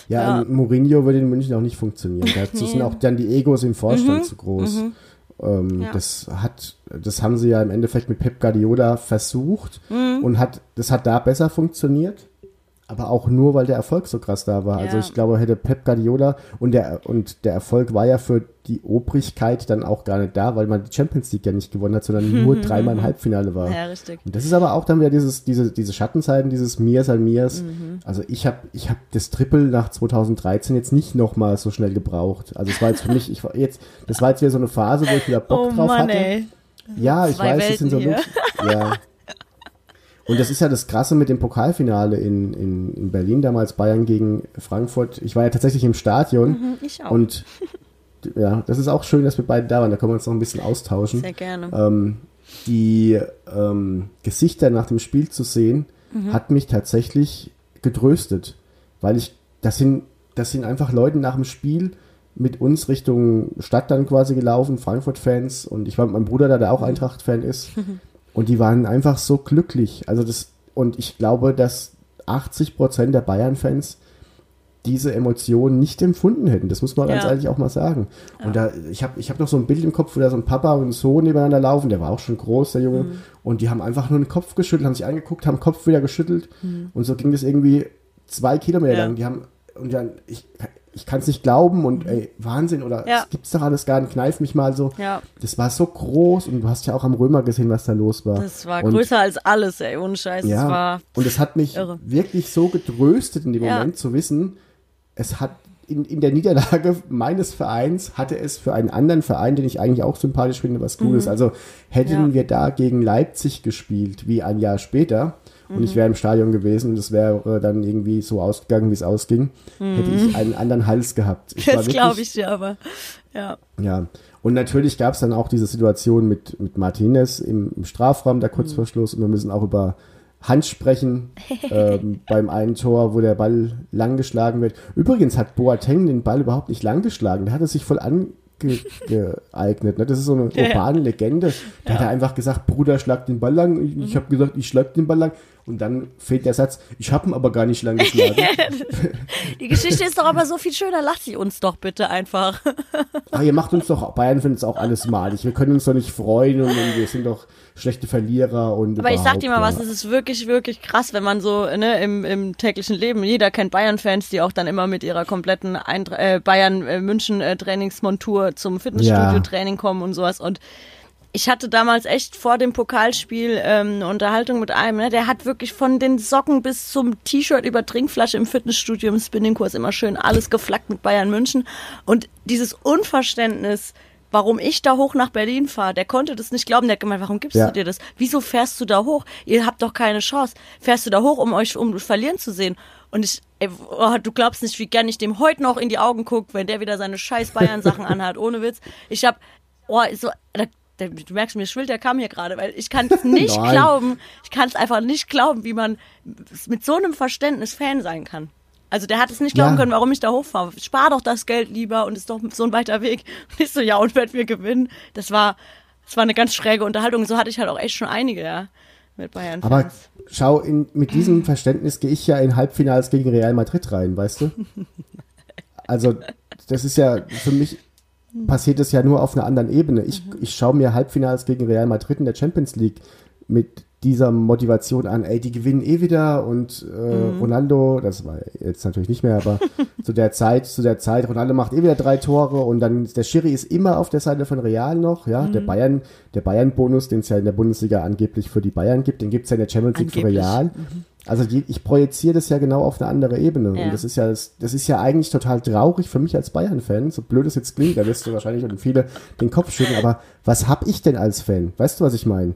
Ja, Ja. Mourinho würde in München auch nicht funktionieren. Dazu sind auch dann die Egos im Vorstand zu groß. Ähm. Ja. Das hat, das haben sie ja im Endeffekt mit Pep Guardiola versucht Mhm. und hat, das hat da besser funktioniert. Aber auch nur, weil der Erfolg so krass da war. Also Ja. ich glaube, hätte Pep Guardiola und der, und der Erfolg war ja für die Obrigkeit dann auch gar nicht da, weil man die Champions League ja nicht gewonnen hat, sondern nur dreimal im Halbfinale war. Ja, richtig. Und das ist aber auch dann wieder dieses, diese, diese Schattenzeiten, dieses Mirs al Mirs. Mhm. Also ich habe ich hab das Triple nach 2013 jetzt nicht nochmal so schnell gebraucht. Also es war jetzt für mich, ich war jetzt, das war jetzt wieder so eine Phase, wo ich wieder Bock Oh drauf Mann, hatte. ey. Ja, ich Zwei weiß, das sind so Welten Lux Ja. Und das ist ja das Krasse mit dem Pokalfinale in, in, in Berlin, damals Bayern gegen Frankfurt. Ich war ja tatsächlich im Stadion. Mhm, ich auch. Und ja, das ist auch schön, dass wir beide da waren. Da können wir uns noch ein bisschen austauschen. Sehr gerne. Ähm, die ähm, Gesichter nach dem Spiel zu sehen, Mhm. hat mich tatsächlich getröstet. Weil ich, das sind, das sind einfach Leute nach dem Spiel mit uns Richtung Stadt dann quasi gelaufen, Frankfurt-Fans. Und ich war mit meinem Bruder da, der Mhm. auch Eintracht-Fan ist. Und die waren einfach so glücklich. Also das, und ich glaube, dass 80 Prozent der Bayern-Fans diese Emotionen nicht empfunden hätten. Das muss man ganz Ja. ehrlich auch mal sagen. Und da, ich habe ich hab noch so ein Bild im Kopf, wo da so ein Papa und ein Sohn nebeneinander laufen, der war auch schon groß, der Junge, und die haben einfach nur den Kopf geschüttelt, haben sich angeguckt, haben den Kopf wieder geschüttelt und so ging das irgendwie zwei Kilometer Ja. lang. Die haben, und dann, ich, ich kann es nicht glauben und ey, Wahnsinn oder Ja. gibt's doch alles gar nicht, kneif mich mal so. Ja. Das war so groß und du hast ja auch am Römer gesehen, was da los war. Das war und, größer als alles, ey, ohne Scheiß. ja, Das war, und es hat mich irre. wirklich so getröstet in dem Ja. Moment zu wissen, es hat in, in der Niederlage meines Vereins hatte es für einen anderen Verein, den ich eigentlich auch sympathisch finde, was Gutes. Also hätten Mhm. Ja. wir da gegen Leipzig gespielt, wie ein Jahr später, und Mhm. ich wäre im Stadion gewesen und es wäre dann irgendwie so ausgegangen, wie es ausging, hätte ich einen anderen Hals gehabt. Ich Mhm. das glaube ich dir aber. Ja. ja, und natürlich gab es dann auch diese Situation mit, mit Martinez im, im Strafraum, da Mhm. kurz vor Schluss. Und wir müssen auch über Hand sprechen ähm, beim einen Tor, wo der Ball lang geschlagen wird. Übrigens hat Boateng den Ball überhaupt nicht lang geschlagen. Der hat es sich voll angeeignet. Ne? Das ist so eine urbane Legende. Da hat er einfach gesagt, Bruder, schlag den Ball lang. Ich, Mhm. habe gesagt, ich schlag den Ball lang. Und dann fehlt der Satz, ich habe ihn aber gar nicht lang geschlagen. Die Geschichte ist doch aber so viel schöner. Lass sie uns doch bitte einfach. Ah, ihr macht uns doch, Bayern findet es auch alles malig. Wir können uns doch nicht freuen und, und wir sind doch schlechte Verlierer und Aber ich sag dir mal was, es ist wirklich, wirklich krass, wenn man so ne, im, im täglichen Leben, jeder kennt Bayern-Fans, die auch dann immer mit ihrer kompletten äh, Bayern-München-Trainingsmontur zum Fitnessstudio-Training kommen und sowas. Und ich hatte damals echt vor dem Pokalspiel ähm, eine Unterhaltung mit einem, ne, der hat wirklich von den Socken bis zum T-Shirt über Trinkflasche im Fitnessstudio, im Spinningkurs immer schön alles geflaggt mit Bayern München. Und dieses Unverständnis, warum ich da hoch nach Berlin fahre, der konnte das nicht glauben. Der hat gemeint, warum gibst Ja. du dir das? Wieso fährst du da hoch? Ihr habt doch keine Chance. Fährst du da hoch, um euch um verlieren zu sehen? Und ich, ey, oh, du glaubst nicht, wie gern ich dem heute noch in die Augen guck, wenn der wieder seine scheiß Bayern-Sachen anhat, ohne Witz. Ich hab, oh, so, da, du merkst, mir schwillt der Kamm hier gerade, weil ich kann es nicht glauben, ich kann es einfach nicht glauben, wie man mit so einem Verständnis Fan sein kann. Also der hat es nicht glauben Ja. können, warum ich da hochfahre. Spar doch das Geld lieber und ist doch so ein weiter Weg. Und ich so, ja, und wenn wir gewinnen, das war, das war eine ganz schräge Unterhaltung. So hatte ich halt auch echt schon einige, ja, mit Bayern. Aber schau, in, mit diesem Verständnis gehe ich ja in Halbfinals gegen Real Madrid rein, weißt du? Also, das ist ja für mich passiert das ja nur auf einer anderen Ebene. Ich, ich schaue mir Halbfinals gegen Real Madrid in der Champions League mit dieser Motivation an, ey, die gewinnen eh wieder und äh, Ronaldo, das war jetzt natürlich nicht mehr, aber zu der Zeit, zu der Zeit, Ronaldo macht eh wieder drei Tore und dann der Schiri ist immer auf der Seite von Real noch, ja, der Bayern, der Bayern-Bonus, den es ja in der Bundesliga angeblich für die Bayern gibt, den gibt's ja in der Champions League für Angeblich. Real. Also die, ich projiziere das ja genau auf eine andere Ebene. Ja. Und das ist ja das, das ist ja eigentlich total traurig für mich als Bayern-Fan. So blöd es jetzt klingt, da wirst du wahrscheinlich und viele den Kopf schütteln. Aber was hab ich denn als Fan? Weißt du, was ich meine?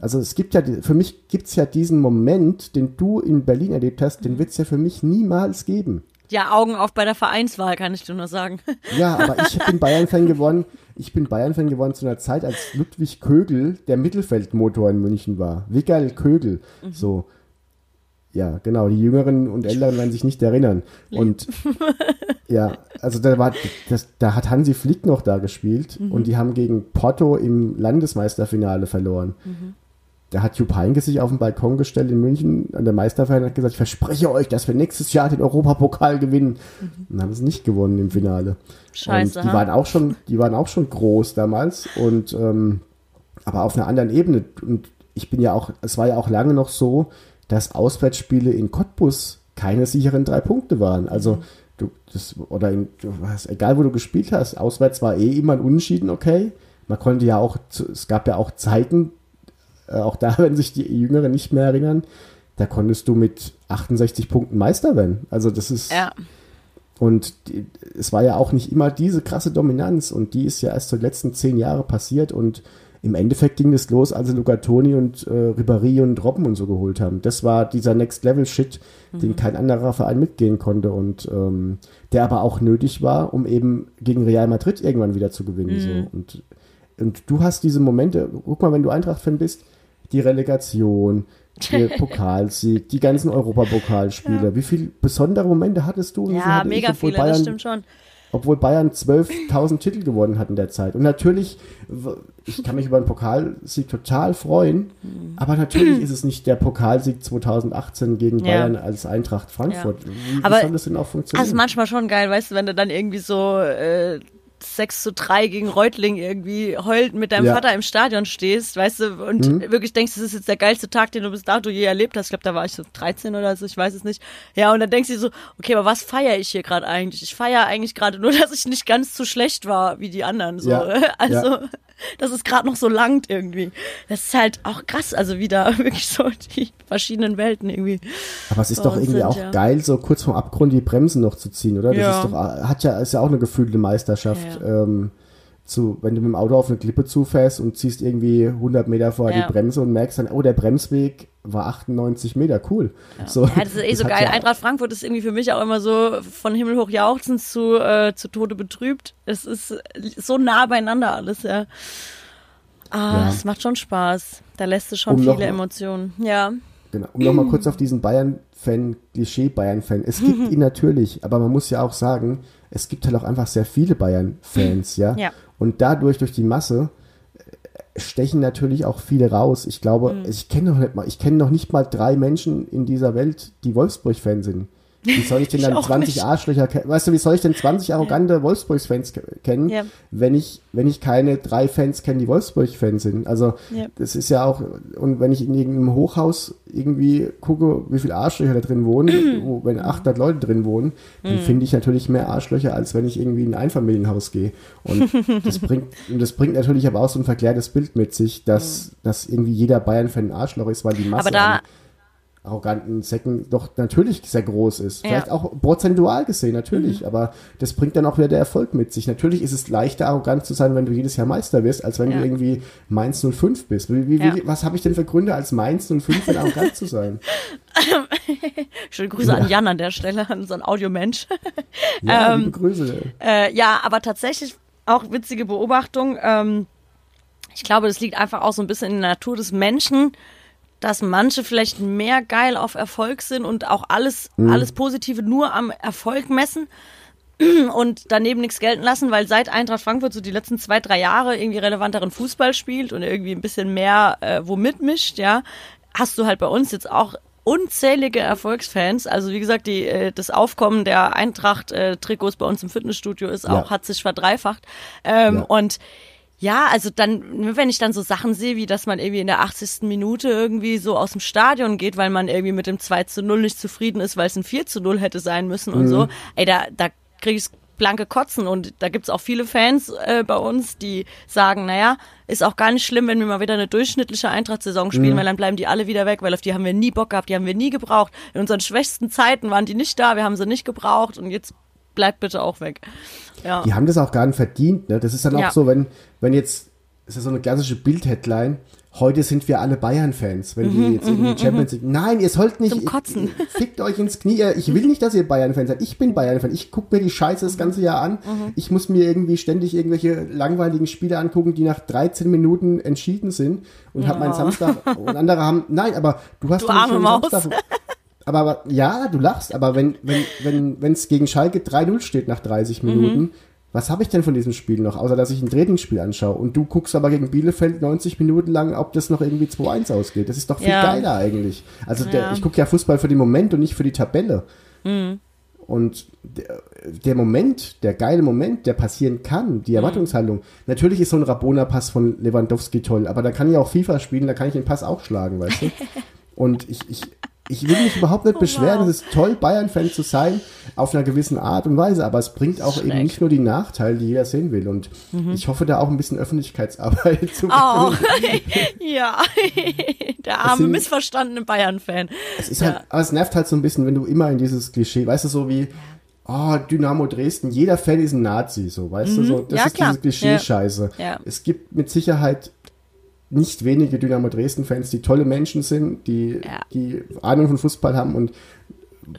Also es gibt ja, für mich gibt's ja diesen Moment, den du in Berlin erlebt hast, den wird's ja für mich niemals geben. Ja, Augen auf bei der Vereinswahl, kann ich dir nur sagen. Ja, aber ich bin Bayern-Fan geworden. Ich bin Bayern-Fan geworden zu einer Zeit, als Ludwig Kögel der Mittelfeldmotor in München war. Wickerl Kögel. So. Ja, genau. Die Jüngeren und Älteren werden sich nicht erinnern. Und ja, also da war, das, da hat Hansi Flick noch da gespielt und die haben gegen Porto im Landesmeisterfinale verloren. Da hat Jupp Heynckes sich auf den Balkon gestellt in München an der Meisterfeier und hat gesagt, ich verspreche euch, dass wir nächstes Jahr den Europapokal gewinnen. Und dann haben sie nicht gewonnen im Finale. Scheiße, Und die ha? waren auch schon, die waren auch schon groß damals und ähm, aber auf einer anderen Ebene. Und ich bin ja auch, es war ja auch lange noch so, dass Auswärtsspiele in Cottbus keine sicheren drei Punkte waren. Also du, das, oder in, du hast, egal wo du gespielt hast, auswärts war eh immer ein Unentschieden okay. Man konnte ja auch, es gab ja auch Zeiten, äh, auch da, wenn sich die Jüngeren nicht mehr erinnern, da konntest du mit 68 Punkten Meister werden. Also das ist, Ja. und die, es war ja auch nicht immer diese krasse Dominanz und die ist ja erst die letzten zehn Jahre passiert und im Endeffekt ging es los, als sie Luca Toni und äh, Ribéry und Robben und so geholt haben. Das war dieser Next-Level-Shit, den kein anderer Verein mitgehen konnte und ähm, der aber auch nötig war, um eben gegen Real Madrid irgendwann wieder zu gewinnen. So. Und, und du hast diese Momente, guck mal, wenn du Eintracht-Fan bist, die Relegation, der Pokalsieg, die ganzen Europapokalspiele. Wie viele besondere Momente hattest du? Ja, hatte ich, mega obwohl viele, das Bayern- stimmt schon. Obwohl Bayern 12.000 Titel gewonnen hat in der Zeit. Und natürlich, ich kann mich über einen Pokalsieg total freuen, Mhm. aber natürlich ist es nicht der Pokalsieg 2018 gegen Ja. Bayern als Eintracht Frankfurt. Wie, wie Aber- soll das denn auch funktionieren? Also manchmal schon geil, weißt du, wenn du dann irgendwie so äh, 6 zu 3 gegen Reutling irgendwie heult mit deinem Ja. Mhm. Vater im Stadion stehst, weißt du, und wirklich denkst, das ist jetzt der geilste Tag, den du bis dato je erlebt hast. Ich glaube, da war ich so 13 oder so, ich weiß es nicht. Ja, und dann denkst du so, okay, aber was feiere ich hier gerade eigentlich? Ich feiere eigentlich gerade nur, dass ich nicht ganz so schlecht war wie die anderen. So. Ja. Also, Ja. Dass es gerade noch so langt irgendwie. Das ist halt auch krass, also wieder wirklich so die verschiedenen Welten irgendwie. aber es ist doch irgendwie sind, auch ja. geil, so kurz vorm Abgrund die Bremsen noch zu ziehen, oder? Das Ja. ist doch, hat ja, ist ja auch eine gefühlte Meisterschaft. Ja. Ähm, zu, wenn du mit dem Auto auf eine Klippe zufährst und ziehst irgendwie 100 Meter vor Ja. die Bremse und merkst dann, oh, der Bremsweg war 98 Meter, cool. So, Ja, das ist eh so geil. ja- Eintracht Frankfurt ist irgendwie für mich auch immer so von Himmel hoch jauchzend zu, äh, zu Tode betrübt. Es ist so nah beieinander alles, ja. Ah, Ja. es macht schon Spaß. Da lässt es schon Um noch viele mal- Emotionen. Ja. Genau. Um nochmal kurz auf diesen Bayern-Fan, Klischee-Bayern-Fan. Es gibt ihn natürlich, aber man muss ja auch sagen, es gibt halt auch einfach sehr viele Bayern-Fans, ja? Ja. Und dadurch, durch die Masse, stechen natürlich auch viele raus. Ich glaube, Mhm. ich kenne noch nicht mal, ich kenne noch nicht mal drei Menschen in dieser Welt, die Wolfsburg-Fan sind. Wie soll ich denn Ich dann auch 20 nicht. Arschlöcher kennen? Weißt du, wie soll ich denn 20 arrogante Wolfsburg-Fans ke- kennen, Ja. wenn ich, wenn ich keine drei Fans kenne, die Wolfsburg-Fans sind? Also, Ja. das ist ja auch, und wenn ich in irgendeinem Hochhaus irgendwie gucke, wie viele Arschlöcher da drin wohnen, wo, wenn 800 Leute drin wohnen, dann finde ich natürlich mehr Arschlöcher, als wenn ich irgendwie in ein Einfamilienhaus gehe. Und das bringt, und das bringt natürlich aber auch so ein verklärtes Bild mit sich, dass, dass irgendwie jeder Bayern-Fan ein Arschloch ist, weil die Masse Aber da- arroganten Säcken doch natürlich sehr groß ist. Ja. Vielleicht auch prozentual gesehen, natürlich. Aber das bringt dann auch wieder der Erfolg mit sich. Natürlich ist es leichter, arrogant zu sein, wenn du jedes Jahr Meister wirst, als wenn Ja. du irgendwie Mainz 05 bist. Wie, wie, Ja. wie, was habe ich denn für Gründe, als Mainz 05 denn arrogant zu sein? Schöne Grüße an Jan an der Stelle, an so ein Audiomensch. Ja, Ähm, Grüße. Äh, ja, aber tatsächlich auch witzige Beobachtung. Ähm, ich glaube, das liegt einfach auch so ein bisschen in der Natur des Menschen, dass manche vielleicht mehr geil auf Erfolg sind und auch alles, alles Positive nur am Erfolg messen und daneben nichts gelten lassen, weil seit Eintracht Frankfurt so die letzten zwei, drei Jahre irgendwie relevanteren Fußball spielt und irgendwie ein bisschen mehr äh, wo mitmischt, ja, hast du halt bei uns jetzt auch unzählige Erfolgsfans. Also wie gesagt, die, äh, das Aufkommen der Eintracht-Trikots bei uns im Fitnessstudio ist auch, Ja. hat sich verdreifacht. Ähm, Ja. Und ja, also dann, wenn ich dann so Sachen sehe, wie dass man irgendwie in der 80. Minute irgendwie so aus dem Stadion geht, weil man irgendwie mit dem 2 zu 0 nicht zufrieden ist, weil es ein 4 zu 0 hätte sein müssen und so, ey, da, da kriege ich blanke Kotzen und da gibt's auch viele Fans äh, bei uns, die sagen, naja, ist auch gar nicht schlimm, wenn wir mal wieder eine durchschnittliche Eintracht-Saison spielen, weil dann bleiben die alle wieder weg, weil auf die haben wir nie Bock gehabt, die haben wir nie gebraucht. In unseren schwächsten Zeiten waren die nicht da, wir haben sie nicht gebraucht und jetzt bleibt bitte auch weg. Ja. Die haben das auch gar nicht verdient. Ne? Das ist dann auch Ja. so, wenn, wenn jetzt, das ist so eine klassische Bild-Headline, heute sind wir alle Bayern-Fans, wenn die jetzt in die Champions League. Nein, ihr sollt nicht. Mhm, Zum Kotzen. Fickt euch ins Knie. Ich will nicht, dass ihr Bayern-Fans seid. Ich bin Bayern-Fan. Ich gucke mir die Scheiße Mhm. das ganze Jahr an. Ich muss mir irgendwie ständig irgendwelche langweiligen Spiele angucken, die nach 13 Minuten entschieden sind und hab meinen Samstag und andere haben. Nein, aber du hast Du doch einen arme schönen Maus. Samstag. Aber, aber ja, du lachst, aber wenn wenn wenn wenn es gegen Schalke 3-0 steht nach 30 Minuten, was habe ich denn von diesem Spiel noch, außer dass ich ein Trainingsspiel anschaue und du guckst aber gegen Bielefeld 90 Minuten lang, ob das noch irgendwie 2-1 ausgeht. Das ist doch viel Ja. geiler eigentlich. Also der, Ja. ich gucke ja Fußball für den Moment und nicht für die Tabelle. Und der, der Moment, der geile Moment, der passieren kann, die Erwartungshaltung. Natürlich ist so ein Rabona-Pass von Lewandowski toll, aber da kann ich auch FIFA spielen, da kann ich den Pass auch schlagen, weißt du? Und ich, ich, ich will mich überhaupt nicht beschweren, wow. es ist toll, Bayern-Fan zu sein, auf einer gewissen Art und Weise, aber es bringt auch eben Schreck. nicht nur die Nachteile, die jeder sehen will. Und ich hoffe da auch ein bisschen Öffentlichkeitsarbeit zu Oh, ja, der arme, sind- missverstandene Bayern-Fan. Es ist halt, aber es nervt halt so ein bisschen, wenn du immer in dieses Klischee, weißt du, so wie, oh, Dynamo Dresden, jeder Fan ist ein Nazi, so, weißt du, so, das Mhm. Ja, ist klar. diese Klischee-Scheiße. Ja. Ja. Es gibt mit Sicherheit nicht wenige Dynamo Dresden-Fans, die tolle Menschen sind, die, Ja. die Ahnung von Fußball haben und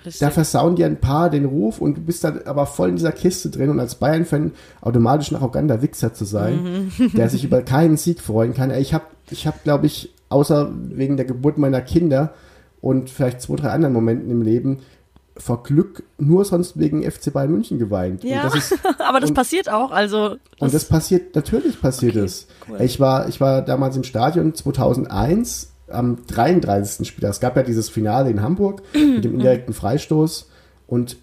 Richtig. da versauen dir ein paar den Ruf und du bist dann aber voll in dieser Kiste drin und als Bayern-Fan automatisch ein arroganter Wichser zu sein, Mhm. der sich über keinen Sieg freuen kann. Ich habe, ich hab, glaube ich, außer wegen der Geburt meiner Kinder und vielleicht zwei, drei anderen Momenten im Leben vor Glück nur sonst wegen FC Bayern München geweint. ja, das ist, aber das und- passiert auch. Also und das passiert, natürlich passiert Okay, es. cool. Ich war, ich war damals im Stadion 2001 am 33. Spieltag. Es gab ja dieses Finale in Hamburg mit dem indirekten Freistoß und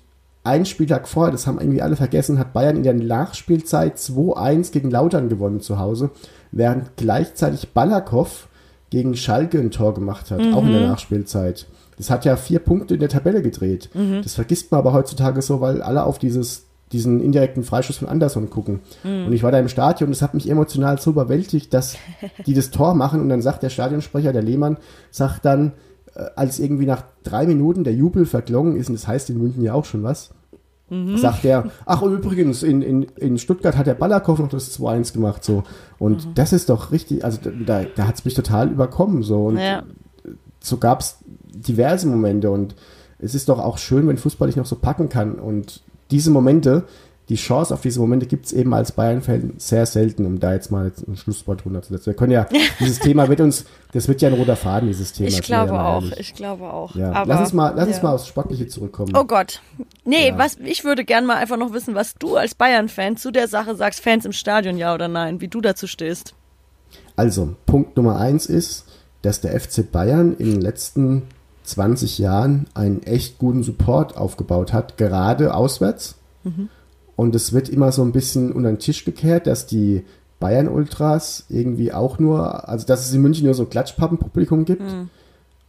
ein Spieltag vorher, das haben irgendwie alle vergessen, hat Bayern in der Nachspielzeit 2-1 gegen Lautern gewonnen zu Hause, während gleichzeitig Balakow gegen Schalke ein Tor gemacht hat, auch in der Nachspielzeit. Das hat ja vier Punkte in der Tabelle gedreht. Das vergisst man aber heutzutage so, weil alle auf dieses, diesen indirekten Freischuss von Anderson gucken. Und ich war da im Stadion und es hat mich emotional so überwältigt, dass die das Tor machen und dann sagt der Stadionsprecher, der Lehmann, sagt dann, äh, als irgendwie nach drei Minuten der Jubel verklungen ist, und das heißt in München ja auch schon was, sagt er, ach und übrigens, in, in, in Stuttgart hat der Ballakow noch das 2-1 gemacht, so. Und das ist doch richtig, also da, da hat es mich total überkommen, so. Und ja. so gab es diverse Momente und es ist doch auch schön, wenn Fußball dich noch so packen kann. Und diese Momente, die Chance auf diese Momente gibt es eben als Bayern-Fan sehr selten, um da jetzt mal jetzt ein Schlusswort runterzusetzen. Wir können ja, dieses Thema wird uns, das wird ja ein roter Faden, dieses Thema. Ich ja glaube mal auch. Ich glaube auch. Ja. Aber, lass uns mal, lass ja. uns mal aufs Sportliche zurückkommen. Oh Gott. Nee, Ja. was, ich würde gern mal einfach noch wissen, was du als Bayern-Fan zu der Sache sagst, Fans im Stadion, ja oder nein, wie du dazu stehst. Also, Punkt Nummer eins ist, dass der FC Bayern in den letzten 20 Jahren einen echt guten Support aufgebaut hat, gerade auswärts. Und es wird immer so ein bisschen unter den Tisch gekehrt, dass die Bayern-Ultras irgendwie auch nur, also dass es in München nur so Klatschpappenpublikum gibt.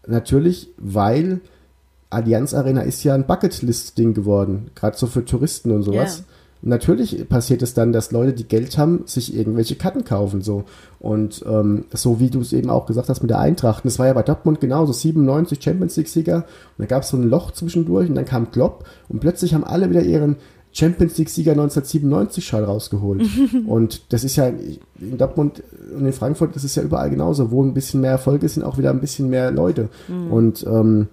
Natürlich, weil Allianz Arena ist ja ein Bucketlist-Ding geworden, gerade so für Touristen und sowas. Ja. Natürlich passiert es dann, dass Leute, die Geld haben, sich irgendwelche Karten kaufen. so Und ähm, so wie du es eben auch gesagt hast mit der Eintracht. Und das war ja bei Dortmund genauso. 97 Champions League-Sieger. Und da gab es so ein Loch zwischendurch und dann kam Klopp. Und plötzlich haben alle wieder ihren Champions League-Sieger 1997 Schall rausgeholt. und das ist ja in Dortmund und in Frankfurt, das ist ja überall genauso. Wo ein bisschen mehr Erfolg ist, sind auch wieder ein bisschen mehr Leute. Und ähm,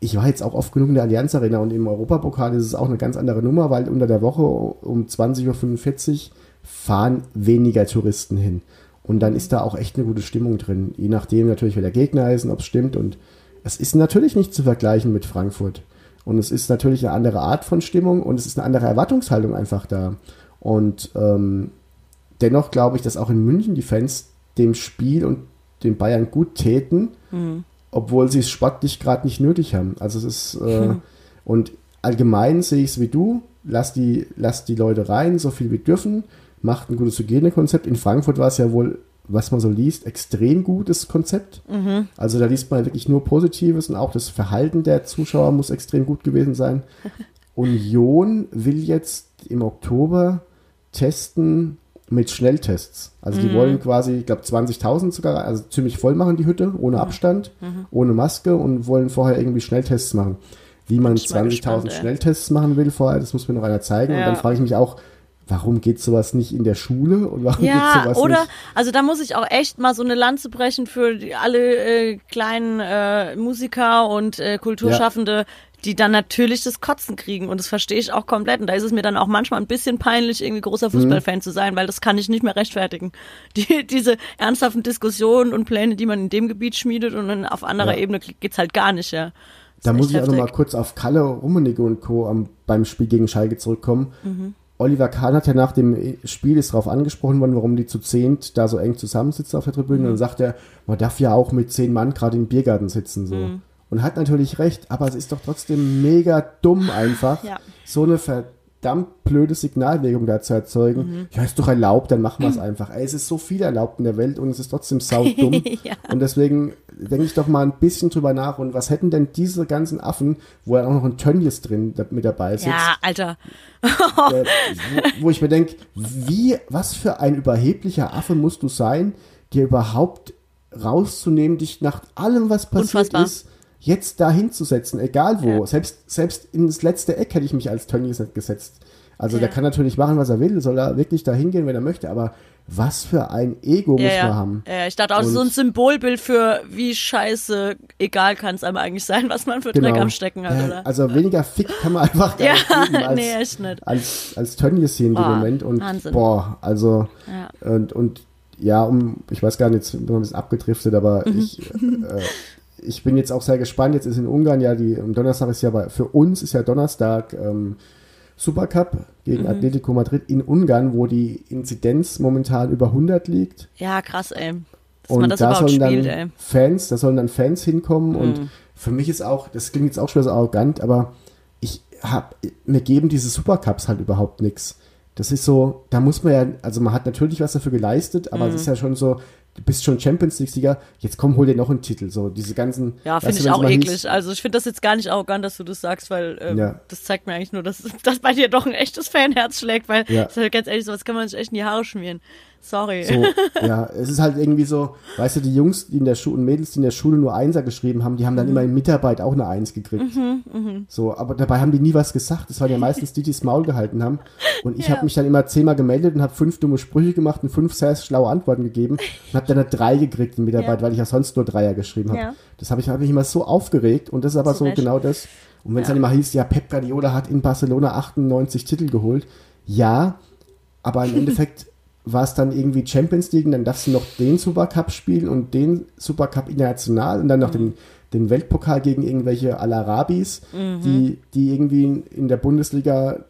ich war jetzt auch oft genug in der Allianz Arena und im Europapokal ist es auch eine ganz andere Nummer, weil unter der Woche um 20.45 Uhr fahren weniger Touristen hin. Und dann ist da auch echt eine gute Stimmung drin. Je nachdem natürlich, wer der Gegner ist und ob es stimmt. Und es ist natürlich nicht zu vergleichen mit Frankfurt. Und es ist natürlich eine andere Art von Stimmung und es ist eine andere Erwartungshaltung einfach da. Und ähm, dennoch glaube ich, dass auch in München die Fans dem Spiel und den Bayern gut täten, obwohl sie es sportlich gerade nicht nötig haben. Also es ist äh, und allgemein sehe ich es wie du, lass die, lass die Leute rein, so viel wie dürfen, macht ein gutes Hygienekonzept. In Frankfurt war es ja wohl, was man so liest, extrem gutes Konzept. Also da liest man wirklich nur Positives und auch das Verhalten der Zuschauer muss extrem gut gewesen sein. Union will jetzt im Oktober testen mit Schnelltests. Also die wollen quasi, ich glaube 20.000 sogar, also ziemlich voll machen die Hütte, ohne Abstand, ohne Maske und wollen vorher irgendwie Schnelltests machen. Wie man ich mal gespannt, 20.000 ey. Schnelltests machen will vorher, das muss mir noch einer zeigen. Und Ja. dann frage ich mich auch, warum geht sowas nicht in der Schule und warum geht Ja, sowas oder, nicht? also da muss ich auch echt mal so eine Lanze brechen für die, alle äh, kleinen äh, Musiker und äh, Kulturschaffende, die dann natürlich das Kotzen kriegen. Und das verstehe ich auch komplett. Und da ist es mir dann auch manchmal ein bisschen peinlich, irgendwie großer Fußballfan zu sein, weil das kann ich nicht mehr rechtfertigen. Die, diese ernsthaften Diskussionen und Pläne, die man in dem Gebiet schmiedet und dann auf anderer Ja. Ebene geht's halt gar nicht, ja. Das Da muss ich auch noch mal heftig. kurz auf Kalle Rummenigge und Co. Am, beim Spiel gegen Schalke zurückkommen. Mhm. Oliver Kahn hat ja nach dem Spiel ist darauf angesprochen worden, warum die zu zehnt da so eng zusammensitzen auf der Tribüne. Mhm. Und dann sagt er, man darf ja auch mit zehn Mann gerade im Biergarten sitzen. so. Mhm. Und hat natürlich recht, aber es ist doch trotzdem mega dumm einfach, Ja. so eine verdammt blöde Signalwirkung da zu erzeugen. Mhm. Ja, ist doch erlaubt, dann machen wir es einfach. Ey, es ist so viel erlaubt in der Welt und es ist trotzdem saudumm. Ja. Und deswegen denke ich doch mal ein bisschen drüber nach. Und was hätten denn diese ganzen Affen, wo ja auch noch ein Tönnies drin mit dabei sitzt, Ja, Alter. äh, wo, wo ich mir denke, wie, was für ein überheblicher Affe musst du sein, dir überhaupt rauszunehmen, dich nach allem, was passiert Unfassbar. ist, jetzt da hinzusetzen, egal wo. Ja. Selbst, selbst ins letzte Eck hätte ich mich als Tönnies nicht gesetzt. Also Ja. der kann natürlich machen, was er will, soll er wirklich da hingehen, wenn er möchte, aber was für ein Ego muss ja, man ja. haben. ja, ich dachte auch, so ein Und- Symbolbild für wie scheiße egal kann es einem eigentlich sein, was man für Dreck am Stecken hat, Ja, oder? Also weniger Fick kann man einfach gar Ja, nicht geben als, nee, echt nicht. als, als Tönnies hier in dem Moment. Und Wahnsinn. boah, also Ja. und, und ja, um, ich weiß gar nicht, jetzt bin ich ein bisschen abgedriftet, aber Mhm. ich, äh, ich bin jetzt auch sehr gespannt. Jetzt ist in Ungarn ja die, am Donnerstag ist ja bei, für uns ist ja Donnerstag ähm, Supercup gegen Mhm. Atletico Madrid in Ungarn, wo die Inzidenz momentan über 100 liegt. Ja, krass, ey. Dass Und man das da überhaupt sollen spielt, dann ey. Mhm. Fans, da sollen dann Fans hinkommen und für mich ist auch, das klingt jetzt auch schon so arrogant, aber ich hab, mir geben diese Supercups halt überhaupt nichts. Das ist so, da muss man ja, also man hat natürlich was dafür geleistet, aber Mhm. es ist ja schon so, du bist schon Champions League-Sieger, jetzt komm, hol dir noch einen Titel. So, diese ganzen. Ja, finde ich auch eklig. hieß, also ich finde das jetzt gar nicht arrogant, dass du das sagst, weil ähm, Ja. das zeigt mir eigentlich nur, dass, dass bei dir doch ein echtes Fanherz schlägt, weil Ja. das ist halt ganz ehrlich, sowas kann man sich echt in die Haare schmieren. Sorry. So, ja, es ist halt irgendwie so, weißt du, die Jungs, die in der Schule und Mädels, die in der Schule nur Einser geschrieben haben, die haben dann Mhm. immer in Mitarbeit auch eine Eins gekriegt. So, aber dabei haben die nie was gesagt. Das waren ja meistens die, die das Maul gehalten haben. Und ich Ja. habe mich dann immer zehnmal gemeldet und habe fünf dumme Sprüche gemacht und fünf sehr schlaue Antworten gegeben und habe dann eine Drei gekriegt in Mitarbeit, Ja. weil ich ja sonst nur Dreier geschrieben habe. Ja. Das habe ich, hab mich immer so aufgeregt und das ist aber Zu so Recht. genau das. Und wenn es dann immer hieß, ja, Pep Guardiola hat in Barcelona 98 Titel geholt. Ja, aber im Endeffekt war es dann irgendwie Champions League und dann darfst du noch den Supercup spielen und den Supercup international und dann noch den, den Weltpokal gegen irgendwelche Al-Arabis, die, die irgendwie in der Bundesliga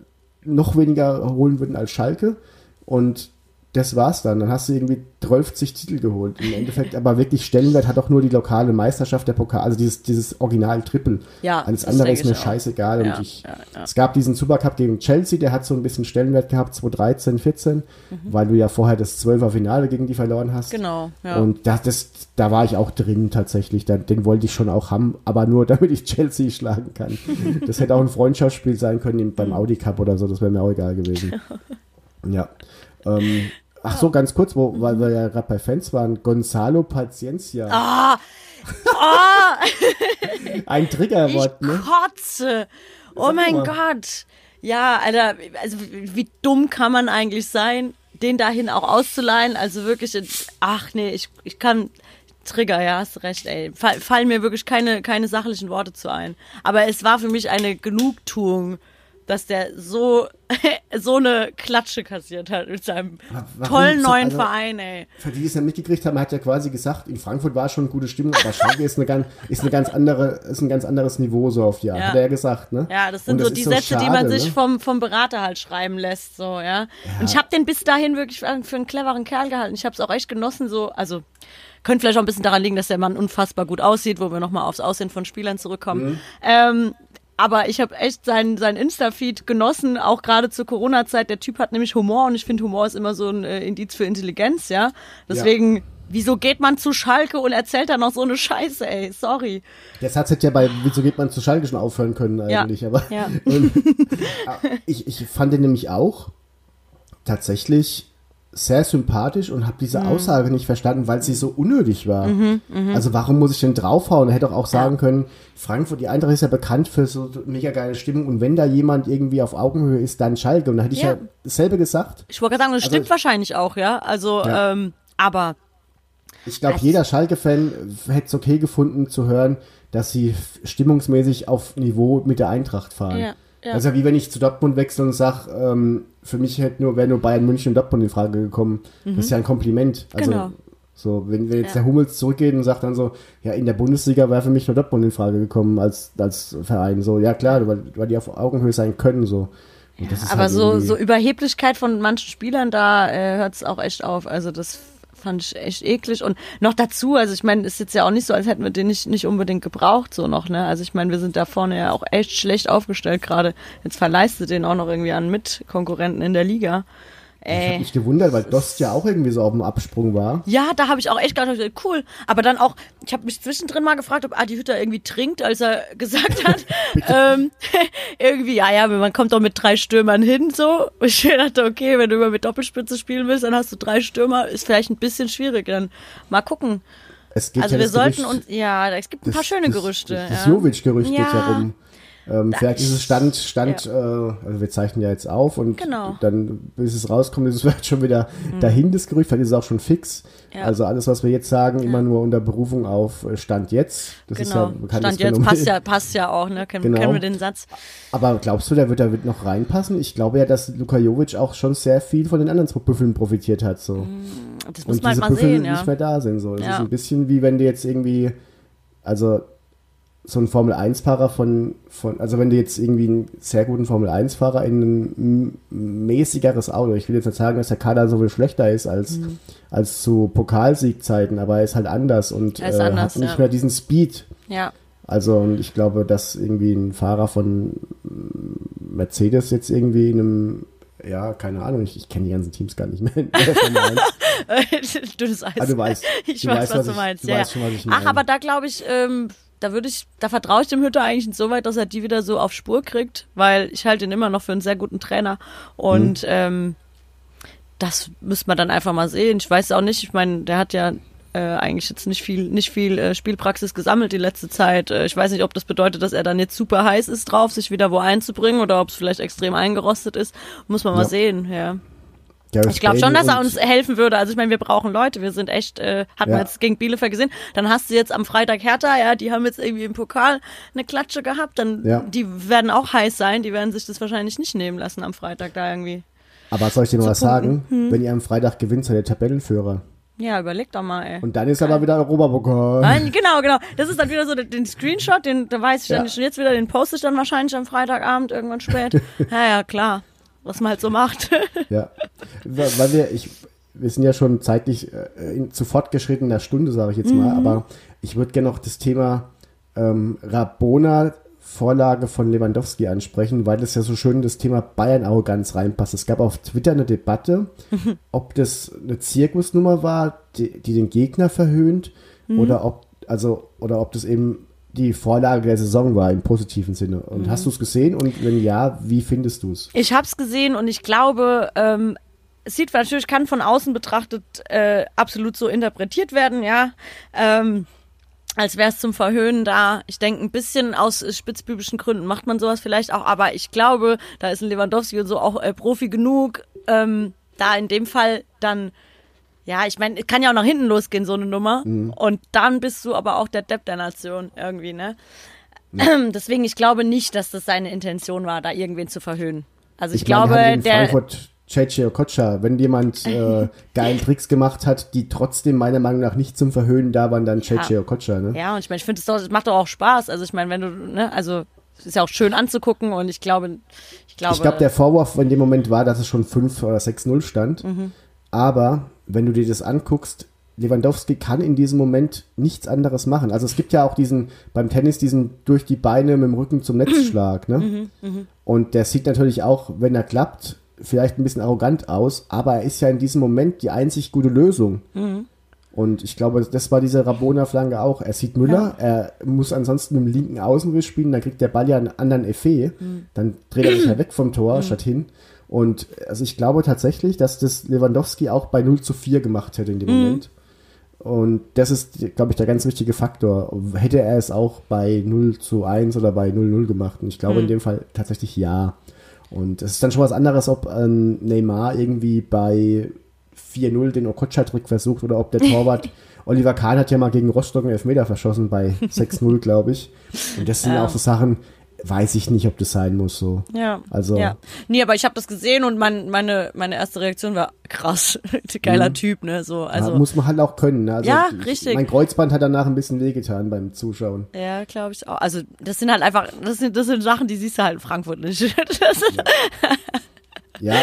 noch weniger holen würden als Schalke. Und das war's dann. Dann hast du irgendwie 12 Titel geholt. Im Endeffekt aber wirklich Stellenwert hat auch nur die lokale Meisterschaft der Pokal, also dieses, dieses Original-Triple. Ja, Alles andere ist mir scheißegal. Ja, und ich, ja, ja. es gab diesen Supercup gegen Chelsea, der hat so ein bisschen Stellenwert gehabt, 2013, 14, weil du ja vorher das 12er Finale gegen die verloren hast. Mhm. Genau. Und das, das, da war ich auch drin tatsächlich. Da, den wollte ich schon auch haben, aber nur damit ich Chelsea schlagen kann. das hätte auch ein Freundschaftsspiel sein können im- Mhm. beim Audi Cup oder so, das wäre mir auch egal gewesen. ja. Ähm, ach so, ganz kurz, wo, weil wir ja gerade bei Fans waren, Gonzalo Paciencia. Ah, ah, Ein Triggerwort, ne? kotze. Oh mein mal. Gott. Ja, Alter, also wie, wie dumm kann man eigentlich sein, den dahin auch auszuleihen? Also wirklich, in- ach nee, ich, ich kann, Trigger, ja, hast recht, ey. Fall, fallen mir wirklich keine, keine sachlichen Worte zu ein. Aber es war für mich eine Genugtuung, dass der so, so eine Klatsche kassiert hat mit seinem Warum tollen so- neuen also- Verein, ey. Für die, die es ja mitgekriegt haben, hat ja quasi gesagt, in Frankfurt war schon gute Stimmung, aber Schalke ist, eine ganz, ist, eine ganz andere, ist ein ganz anderes Niveau so auf die Art. Ja. Hat er ja gesagt, ne? Ja, das sind Und so die Sätze, die man schade, sich ne? vom, vom Berater halt schreiben lässt, so, ja. Und ich habe den bis dahin wirklich für einen cleveren Kerl gehalten. Ich habe es auch echt genossen, so, also könnte vielleicht auch ein bisschen daran liegen, dass der Mann unfassbar gut aussieht, wo wir nochmal aufs Aussehen von Spielern zurückkommen. Mhm. Ähm, aber ich habe echt seinen sein Insta-Feed genossen, auch gerade zur Corona-Zeit. Der Typ hat nämlich Humor und ich finde, Humor ist immer so ein äh, Indiz für Intelligenz, ja. Deswegen, wieso geht man zu Schalke und erzählt dann noch so eine Scheiße, ey? Sorry. Das hat jetzt ja bei, wieso geht man zu Schalke schon aufhören können Ja. eigentlich, aber Ja. ähm, ich, ich fand den nämlich auch tatsächlich sehr sympathisch und habe diese Mhm. Aussage nicht verstanden, weil sie so unnötig war. Also warum muss ich denn draufhauen? Er hätte doch auch sagen können, Frankfurt, die Eintracht ist ja bekannt für so mega geile Stimmung und wenn da jemand irgendwie auf Augenhöhe ist, dann Schalke. Und da hätte ich ja, Ja. dasselbe gesagt. Ich wollte gerade sagen, das Also- stimmt wahrscheinlich auch, ja. Also, Ja. ähm, aber Ich glaube, jeder Schalke-Fan hätte es okay gefunden zu hören, dass sie stimmungsmäßig auf Niveau mit der Eintracht fahren. Ja, ja. Also wie wenn ich zu Dortmund wechsle und sage, ähm, für mich hätte nur, wäre nur Bayern München und Dortmund in Frage gekommen. Das ist ja ein Kompliment. Also, Genau. So, wenn, wenn jetzt Ja. der Hummels zurückgeht und sagt dann so, ja, in der Bundesliga wäre für mich nur Dortmund in Frage gekommen als, als Verein. So, ja klar, weil, weil die auf Augenhöhe sein können. So. Das ist aber halt so, so Überheblichkeit von manchen Spielern, da äh, hört es auch echt auf. Also das fand ich echt eklig. Und noch dazu, also ich meine, ist jetzt ja auch nicht so, als hätten wir den nicht, nicht unbedingt gebraucht, so noch, ne? Also ich meine, wir sind da vorne ja auch echt schlecht aufgestellt gerade. Jetzt verleistet den auch noch irgendwie an Mitkonkurrenten in der Liga. Ich habe Ey. mich gewundert, weil Dost ja auch irgendwie so auf dem Absprung war. Ja, da habe ich auch echt gedacht, cool. Aber dann auch, ich habe mich zwischendrin mal gefragt, ob Adi Hütter irgendwie trinkt, als er gesagt hat, ähm, irgendwie, ja, ja, man kommt doch mit drei Stürmern hin, so. Und ich dachte, okay, wenn du immer mit Doppelspitze spielen willst, dann hast du drei Stürmer, ist vielleicht ein bisschen schwierig. Dann mal gucken. Es geht Also ja wir das sollten Gerücht- uns, ja, es gibt ein paar schöne Gerüchte. Das, das ja. Jovic-Gerücht geht ja Ja. rum. Ähm, vielleicht ist es Stand, Stand, äh, also wir zeichnen ja jetzt auf und Genau. dann, bis es rauskommt, ist es vielleicht schon wieder dahin, das Gerücht, vielleicht ist es auch schon fix. Mhm. Ja. Also alles, was wir jetzt sagen, immer nur unter Berufung auf äh, Stand jetzt. Das ist ja Genau. ein bekanntes Stand jetzt Phänomen. passt ja, passt ja auch, ne? Kennen, Genau. kennen wir den Satz. Aber glaubst du, der wird da wird noch reinpassen? Ich glaube ja, dass Luka Jovic auch schon sehr viel von den anderen Büffeln profitiert hat. So. Das muss und man diese halt mal Büffel sehen, ja. nicht mehr da sind. So. Es Ja. ist ein bisschen wie wenn du jetzt irgendwie, also so ein Formel-1-Fahrer von, von, also wenn du jetzt irgendwie einen sehr guten Formel-1-Fahrer in ein mäßigeres Auto, ich will jetzt nicht sagen, dass der Kader so viel schlechter ist als, Mhm. als zu Pokalsiegzeiten, aber er ist halt anders und Er äh, anders, hat nicht ja. mehr diesen Speed. Ja. Also und ich glaube, dass irgendwie ein Fahrer von Mercedes jetzt irgendwie in einem, ja, keine Ahnung, ich, ich kenne die ganzen Teams gar nicht mehr. Formel 1. Dünnes Eis. Ah, du weißt. Ich Du weiß, was, was du meinst. du ja, weißt schon, was ich Ach, meine. aber da glaube ich, ähm, da würde ich, da vertraue ich dem Hütter eigentlich insoweit, dass er die wieder so auf Spur kriegt, weil ich halte ihn immer noch für einen sehr guten Trainer. Und Mhm. ähm, das müsste man dann einfach mal sehen. Ich weiß auch nicht, ich meine, der hat ja äh, eigentlich jetzt nicht viel, nicht viel äh, Spielpraxis gesammelt die letzte Zeit. Äh, ich weiß nicht, ob das bedeutet, dass er dann jetzt super heiß ist drauf, sich wieder wo einzubringen oder ob es vielleicht extrem eingerostet ist. Muss man mal Ja. sehen, ja. Gareth Ich glaube schon, dass er uns helfen würde. Also ich meine, wir brauchen Leute. Wir sind echt, äh, hatten wir Ja. jetzt gegen Bielefeld gesehen. Dann hast du jetzt am Freitag Hertha, ja, die haben jetzt irgendwie im Pokal eine Klatsche gehabt. Dann, Ja. die werden auch heiß sein. Die werden sich das wahrscheinlich nicht nehmen lassen am Freitag da irgendwie. Aber soll ich dir mal was sagen? Hm. Wenn ihr am Freitag gewinnt, seid ihr Tabellenführer. Ja, überleg doch mal, ey. Und dann ist aber wieder Europapokal. Nein, genau, genau. Das ist dann wieder so den Screenshot, den, da weiß ich dann Ja. schon jetzt wieder, den poste ich dann wahrscheinlich am Freitagabend irgendwann spät. ja, ja, klar. Was man halt so macht. Ja. Weil wir, ich, wir sind ja schon zeitlich äh, in, zu fortgeschrittener Stunde, sage ich jetzt mal, Mhm. aber ich würde gerne noch das Thema ähm, Rabona Vorlage von Lewandowski ansprechen, weil das ja so schön in das Thema Bayern-Arroganz reinpasst. Es gab auf Twitter eine Debatte, ob das eine Zirkusnummer war, die, die den Gegner verhöhnt, Mhm. oder ob, also, oder ob das eben die Vorlage der Saison war im positiven Sinne. Und Mhm. hast du es gesehen? Und wenn ja, wie findest du es? Ich habe es gesehen und ich glaube, ähm, es sieht natürlich, kann von außen betrachtet äh, absolut so interpretiert werden, ja. Ähm, als wäre es zum Verhöhnen da. Ich denke, ein bisschen aus spitzbübischen Gründen macht man sowas vielleicht auch, aber ich glaube, da ist ein Lewandowski und so auch äh, Profi genug, ähm, da in dem Fall dann, ja, ich meine, kann ja auch nach hinten losgehen, so eine Nummer. Und dann bist du aber auch der Depp der Nation irgendwie, ne? Deswegen, ich glaube nicht, dass das seine Intention war, da irgendwen zu verhöhnen. Also ich, meine, glaube, in der. Frankfurt JJ Okocha, wenn jemand äh, geilen Tricks gemacht hat, die trotzdem meiner Meinung nach nicht zum Verhöhnen da waren, dann JJ Ja. Okocha, ne? Ja, und ich meine, ich finde es macht doch auch Spaß. Also ich meine, wenn du, ne, also es ist ja auch schön anzugucken und ich glaube, ich glaube. Ich glaube, der Vorwurf in dem Moment war, dass es schon 5 oder 6-0 stand. Mhm. Aber wenn du dir das anguckst, Lewandowski kann in diesem Moment nichts anderes machen. Also es gibt ja auch diesen, beim Tennis diesen durch die Beine mit dem Rücken zum Netzschlag, ne? Mhm, Und der sieht natürlich auch, wenn er klappt, vielleicht ein bisschen arrogant aus, aber er ist ja in diesem Moment die einzig gute Lösung. Mhm. Und ich glaube, das war diese Rabona-Flanke auch. Er sieht Müller, er muss ansonsten mit dem linken Außenriss spielen, dann kriegt der Ball ja einen anderen Effet. Mhm. Dann dreht er sich ja weg vom Tor statt hin. Und also ich glaube tatsächlich, dass das Lewandowski auch bei 0 zu 4 gemacht hätte in dem Mhm. Moment. Und das ist, glaube ich, der ganz wichtige Faktor. Hätte er es auch bei 0 zu 1 oder bei 0-0 gemacht? Und ich glaube in dem Fall tatsächlich ja. Und es ist dann schon was anderes, ob ähm, Neymar irgendwie bei 4-0 den Okocha-Trick versucht oder ob der Torwart Oliver Kahn hat ja mal gegen Rostock einen Elfmeter verschossen bei 6-0, glaube ich. Und das sind Ja. auch so Sachen, weiß ich nicht, ob das sein muss so. Ja. Also- Ja. Nee, aber ich habe das gesehen und mein, meine, meine erste Reaktion war krass. Geiler Typ, ne? So, also. ja, muss man halt auch können. Ne? Also, Ja, ich- richtig. Mein Kreuzband hat danach ein bisschen wehgetan beim Zuschauen. Ja, glaube ich auch. Also das sind halt einfach, das sind, das sind Sachen, die siehst du halt in Frankfurt nicht. Ist, Ja,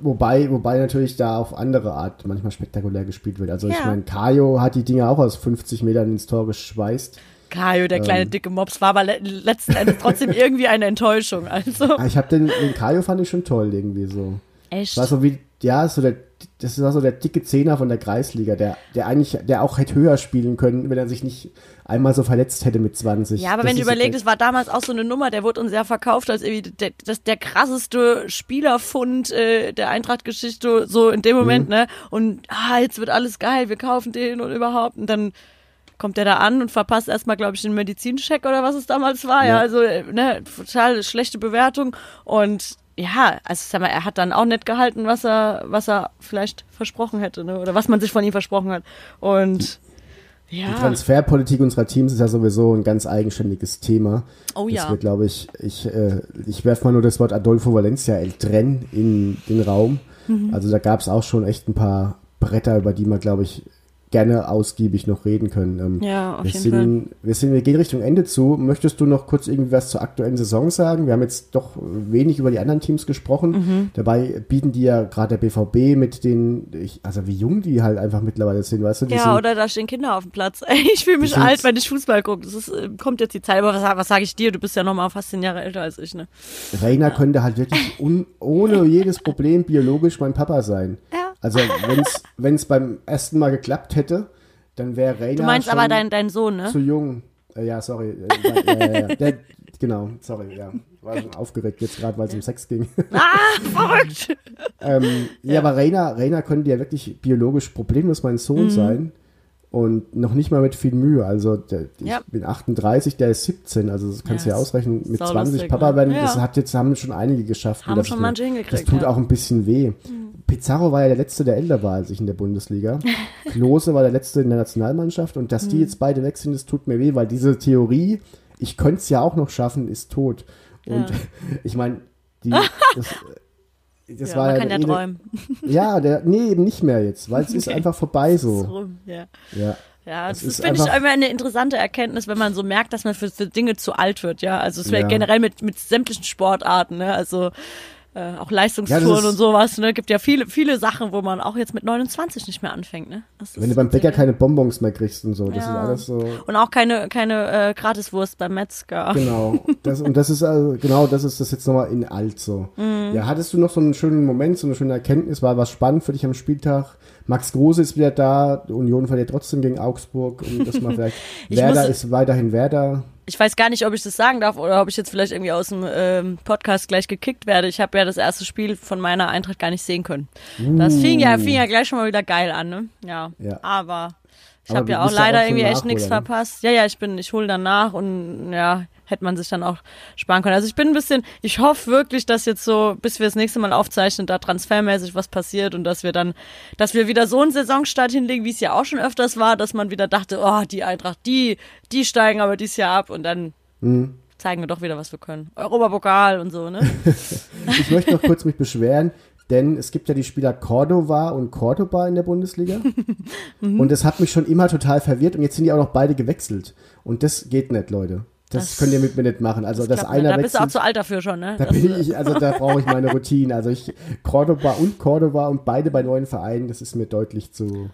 wobei, wobei natürlich da auf andere Art manchmal spektakulär gespielt wird. Also ich Ja. meine, Kajo hat die Dinger auch aus 50 Metern ins Tor geschweißt. Kajo, der kleine dicke Mops, war aber le letzten Endes trotzdem irgendwie eine Enttäuschung. Also Ah, Ich habe den, den Kajo fand ich schon toll irgendwie so. echt. War so wie, ja, so der, das war so der dicke Zehner von der Kreisliga, der, der eigentlich, der auch hätte höher spielen können, wenn er sich nicht einmal so verletzt hätte mit 20. Ja, aber Das wenn du überlegst, es war damals auch so eine Nummer, der wurde uns ja verkauft als irgendwie der, das, der krasseste Spielerfund äh, der Eintracht-Geschichte, so in dem Moment, Mhm. ne? Und ah, jetzt wird alles geil, wir kaufen den und überhaupt. Und dann kommt der da an und verpasst erstmal, glaube ich, den Medizincheck oder was es damals war. Ja, Ja. also äh, ne, total schlechte Bewertung. Und ja, also sag mal, er hat dann auch nicht gehalten, was er, was er vielleicht versprochen hätte, ne? Oder was man sich von ihm versprochen hat. Und Die ja, Transferpolitik unserer Teams ist ja sowieso ein ganz eigenständiges Thema. Oh das ja. wird, glaube ich, ich, äh, ich werfe mal nur das Wort Adolfo Valencia El Tren in den Raum. Mhm. Also da gab es auch schon echt ein paar Bretter, über die man, glaube ich, gerne ausgiebig noch reden können. Ähm, Ja, auf wir jeden sind, Wir, sind, wir gehen Richtung Ende zu. Möchtest du noch kurz irgendwie was zur aktuellen Saison sagen? Wir haben jetzt doch wenig über die anderen Teams gesprochen. Mhm. Dabei bieten die ja gerade der BVB mit den, ich, also wie jung die halt einfach mittlerweile sind, weißt du? Ja, sind, oder da stehen Kinder auf dem Platz. Ich fühle mich alt, wenn ich Fußball gucke. Das ist, äh, kommt jetzt die Zeit. Aber was, was sage ich dir? Du bist ja noch mal fast zehn Jahre älter als ich, ne? Rainer könnte halt wirklich un, ohne jedes Problem biologisch mein Papa sein. Ja. Also wenn es beim ersten Mal geklappt hätte, dann wäre Rainer Du meinst schon aber dein, dein Sohn, ne? zu jung. Äh, ja, sorry. Äh, ja, ja, ja. Der, genau, sorry, ja. War schon aufgeregt jetzt gerade, weil es um Sex ging. Ah, verrückt! ähm, ja, aber Rainer, Rainer könnte ja wirklich biologisch problemlos mein Mhm. Sohn sein. Und noch nicht mal mit viel Mühe. Also der, Ja. ich bin 38, der ist 17. Also das kannst du Ja, ja ausrechnen. Mit sau 20 lustig, Papa ne? werden, Ja. das hat jetzt, haben schon einige geschafft. Haben das, schon manche hingekriegt, Das tut ja. Mhm. auch ein bisschen weh. Pizarro war ja der Letzte, der älter war als ich in der Bundesliga. Klose war der Letzte in der Nationalmannschaft. Und dass die Mhm. jetzt beide weg sind, das tut mir weh, weil diese Theorie, ich könnte es ja auch noch schaffen, ist tot. Und Ja. ich meine, die, das, das Ja, war man ja kann ja träumen. Ja, der, nee, eben nicht mehr jetzt, weil es ist Okay. einfach vorbei Ist so. rum, ja. Ja. Ja, das ist finde ich immer eine interessante Erkenntnis, wenn man so merkt, dass man für, für Dinge zu alt wird, ja. Also es wäre Ja. generell mit, mit sämtlichen Sportarten, ne? Also äh, auch Ja, Leistungstouren ist- und sowas, ne? Gibt ja viele, viele Sachen, wo man auch jetzt mit 29 nicht mehr anfängt, ne? Das Wenn du beim Bäcker keine Bonbons mehr kriegst und so, das Ja. ist alles so. Und auch keine, keine äh, Gratiswurst beim Metzger. Genau. Das, und das ist also, genau, das ist das jetzt nochmal in alt so. Mhm. Ja, hattest du noch so einen schönen Moment, so eine schöne Erkenntnis? War was spannend für dich am Spieltag? Max Große ist wieder da, Union verliert trotzdem gegen Augsburg und das mal vielleicht. Ich Werder muss- ist weiterhin Werder. Ich weiß gar nicht, ob ich das sagen darf oder ob ich jetzt vielleicht irgendwie aus dem ähm, Podcast gleich gekickt werde. Ich habe ja das erste Spiel von meiner Eintracht gar nicht sehen können. Das fing ja, fing ja gleich schon mal wieder geil an, ne? Ja. Ja. Aber ich habe ja auch leider auch irgendwie echt nichts ne? verpasst. Ja, ja, ich bin, ich hole dann nach und ja, hätte man sich dann auch sparen können. Also ich bin ein bisschen, ich hoffe wirklich, dass jetzt so, bis wir das nächste Mal aufzeichnen, da transfermäßig was passiert und dass wir dann, dass wir wieder so einen Saisonstart hinlegen, wie es ja auch schon öfters war, dass man wieder dachte, oh, die Eintracht, die, die steigen aber dieses Jahr ab und dann Mhm. zeigen wir doch wieder, was wir können. Europapokal und so, ne? Ich möchte noch kurz mich beschweren, denn es gibt ja die Spieler Cordova und Cordoba in der Bundesliga. Mhm. Und das hat mich schon immer total verwirrt und jetzt sind die auch noch beide gewechselt. Und das geht nicht, Leute. Das, Das- könnt ihr mit mir nicht machen. Also, Klappt nicht. einer da bist du auch zu alt dafür schon, ne? Da Das- bin ich, also da brauche ich meine Routine. Also ich, Cordoba und Cordoba und beide bei neuen Vereinen, das ist mir deutlich zu.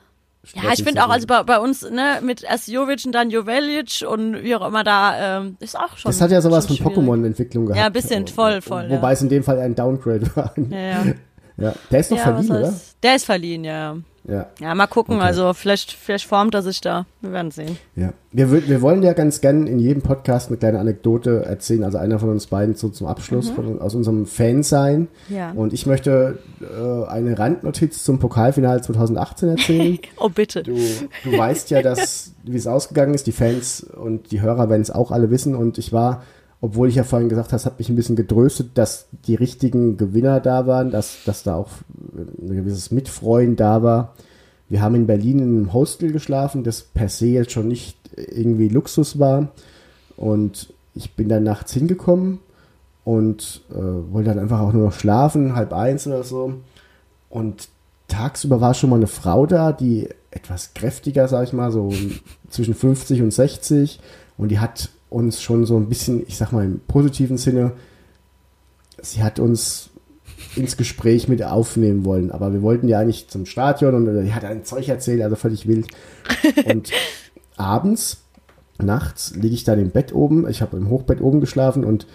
Ja, ich finde auch, also bei, bei uns, ne, mit erst Jovic und dann Jovelic und wie auch immer da, ähm, ist auch schon. Das hat ja sowas von. Pokémon-Entwicklung gehabt. Ja, ein bisschen, voll, voll, Wobei ja. es in dem Fall ein Downgrade war. Ja, ja. Ja, der ist noch ja, verliehen, oder? Der ist verliehen, ja. Ja, Ja, mal gucken, Okay. also vielleicht, vielleicht formt er sich da. Wir werden sehen. ja. Wir, wir wollen ja ganz gern in jedem Podcast eine kleine Anekdote erzählen. Also einer von uns beiden so zum Abschluss von, aus unserem Fan sein. Mhm. Ja. Und ich möchte äh, eine Randnotiz zum Pokalfinale 2018 erzählen. Oh, bitte. Du, du weißt ja, dass, wie es ausgegangen ist. Die Fans und die Hörer werden es auch alle wissen. Und ich war, obwohl ich ja vorhin gesagt habe, es hat mich ein bisschen getröstet, dass die richtigen Gewinner da waren, dass, dass da auch ein gewisses Mitfreuen da war. Wir haben in Berlin in einem Hostel geschlafen, das per se jetzt schon nicht irgendwie Luxus war. Und ich bin dann nachts hingekommen und äh, wollte dann einfach auch nur noch schlafen, halb eins oder so. Und tagsüber war schon mal eine Frau da, die etwas kräftiger, sag ich mal, so zwischen 50 und 60. Und die hat uns schon so ein bisschen, ich sag mal im positiven Sinne, sie hat uns ins Gespräch mit aufnehmen wollen. Aber wir wollten ja eigentlich zum Stadion und die hat ein Zeug erzählt, also völlig wild. Und abends, nachts, liege ich dann im Bett oben. Ich habe im Hochbett oben geschlafen und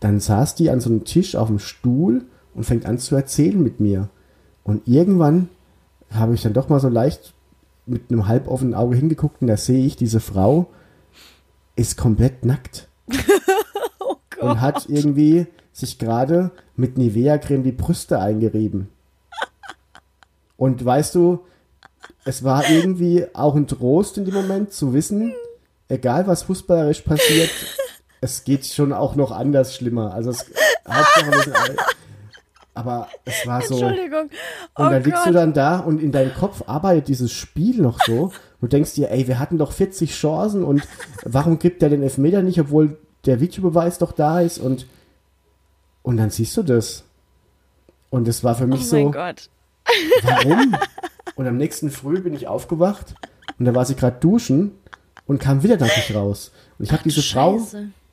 dann saß die an so einem Tisch auf dem Stuhl und fängt an zu erzählen mit mir. Und irgendwann habe ich dann doch mal so leicht mit einem halboffenen Auge hingeguckt und da sehe ich, diese Frau ist komplett nackt. Oh und hat irgendwie sich gerade mit Nivea-Creme die Brüste eingerieben. Und weißt du, es war irgendwie auch ein Trost in dem Moment zu wissen, egal was fußballerisch passiert, es geht schon auch noch anders schlimmer. Also es aber es war so. Entschuldigung. Oh Und dann liegst du Gott. dann da und in deinem Kopf arbeitet dieses Spiel noch so. Du denkst dir, ey, wir hatten doch 40 Chancen und warum gibt der den Elfmeter nicht, obwohl der Videobeweis doch da ist und, und dann siehst du das. Und es war für Oh mich mein so, Gott. warum? Und am nächsten Früh bin ich aufgewacht und da war sie gerade duschen und kam wieder nackig raus. Und ich habe diese Frau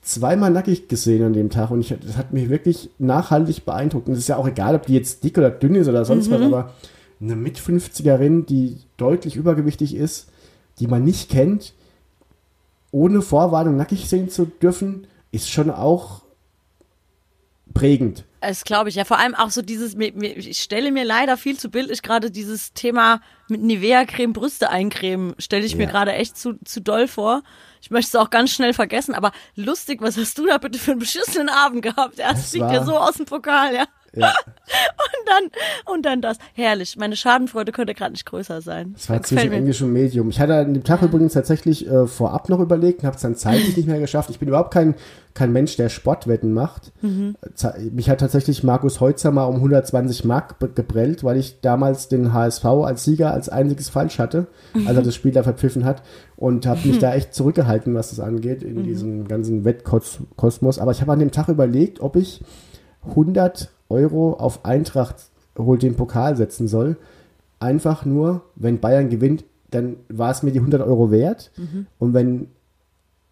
zweimal nackig gesehen an dem Tag und ich, das hat mich wirklich nachhaltig beeindruckt. Und es ist ja auch egal, ob die jetzt dick oder dünn ist oder sonst was, aber eine Mit-50erin, die deutlich übergewichtig ist, die man nicht kennt, ohne Vorwarnung nackig sehen zu dürfen, ist schon auch prägend. Das glaube ich ja. Vor allem auch so dieses, mir, mir, ich stelle mir leider viel zu bildlich gerade dieses Thema mit Nivea-Creme Brüste eincremen, stelle ich mir Ja. gerade echt zu, zu doll vor. Ich möchte es auch ganz schnell vergessen, aber lustig, was hast du da bitte für einen beschissenen Abend gehabt? Ja, das Das fliegt ja so aus dem Pokal, ja. Ja, Und dann, und dann das. Herrlich. Meine Schadenfreude könnte gerade nicht größer sein. das war Gefällt zwischen. Englisch und Medium. Ich hatte an dem Tag übrigens tatsächlich äh, vorab noch überlegt und habe es dann zeitlich nicht mehr geschafft. Ich bin überhaupt kein, kein Mensch, der Sportwetten macht. Mhm. Mich hat tatsächlich Markus Heutzer mal um 120 Mark geprellt, weil ich damals den HSV als Sieger als einziges falsch hatte, als er das Spiel da verpfiffen hat und habe mich da echt zurückgehalten, was das angeht, in diesem ganzen Wettkosmos. Aber ich habe an dem Tag überlegt, ob ich 100 Euro auf Eintracht holt den Pokal setzen soll. Einfach nur, wenn Bayern gewinnt, dann war es mir die 100 Euro wert. Und wenn,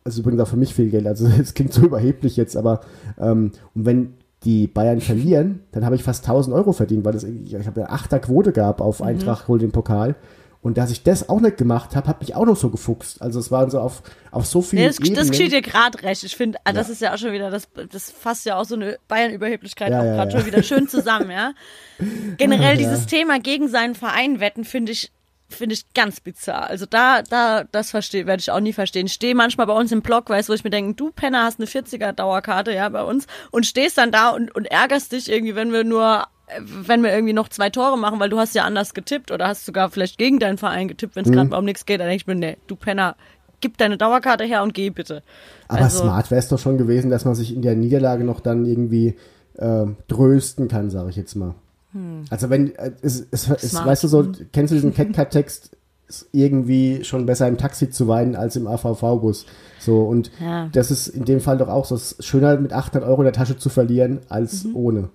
das ist übrigens auch für mich viel Geld, also es klingt so überheblich jetzt, aber ähm, und wenn die Bayern verlieren, dann habe ich fast 1000 Euro verdient, weil das, irgendwie- ich habe ja achter Quote gehabt auf Eintracht holt den Pokal. Und dass ich das auch nicht gemacht habe, hat mich auch noch so gefuchst. Also es waren so auf, auf so viele Nee, das, das steht dir gerade recht. Ich finde, ah, das Ja. ist ja auch schon wieder, das, das fasst ja auch so eine Bayern-Überheblichkeit Ja, auch ja, gerade schon wieder schön zusammen, ja. Generell dieses Thema gegen seinen Verein wetten, finde ich, finde ich ganz bizarr. Also da, da, das verstehe, werde ich auch nie verstehen. Ich stehe manchmal bei uns im Blog, weißt du, wo ich mir denke, du Penner hast eine 40er Dauerkarte, ja, bei uns und stehst dann da und, und ärgerst dich irgendwie, wenn wir nur wenn wir irgendwie noch zwei Tore machen, weil du hast ja anders getippt oder hast sogar vielleicht gegen deinen Verein getippt, wenn es gerade mal um nichts geht, dann denke ich mir, nee, du Penner, gib deine Dauerkarte her und geh bitte. Aber Also- smart wäre es doch schon gewesen, dass man sich in der Niederlage noch dann irgendwie ähm, trösten kann, sage ich jetzt mal. Also wenn, äh, es, es, es, Hm. Weißt du so, kennst du diesen Catcat-Text, irgendwie schon besser im Taxi zu weinen als im AVV-Bus. So, und Ja. das ist in dem Fall doch auch so, es ist schöner mit 800 Euro in der Tasche zu verlieren, als ohne.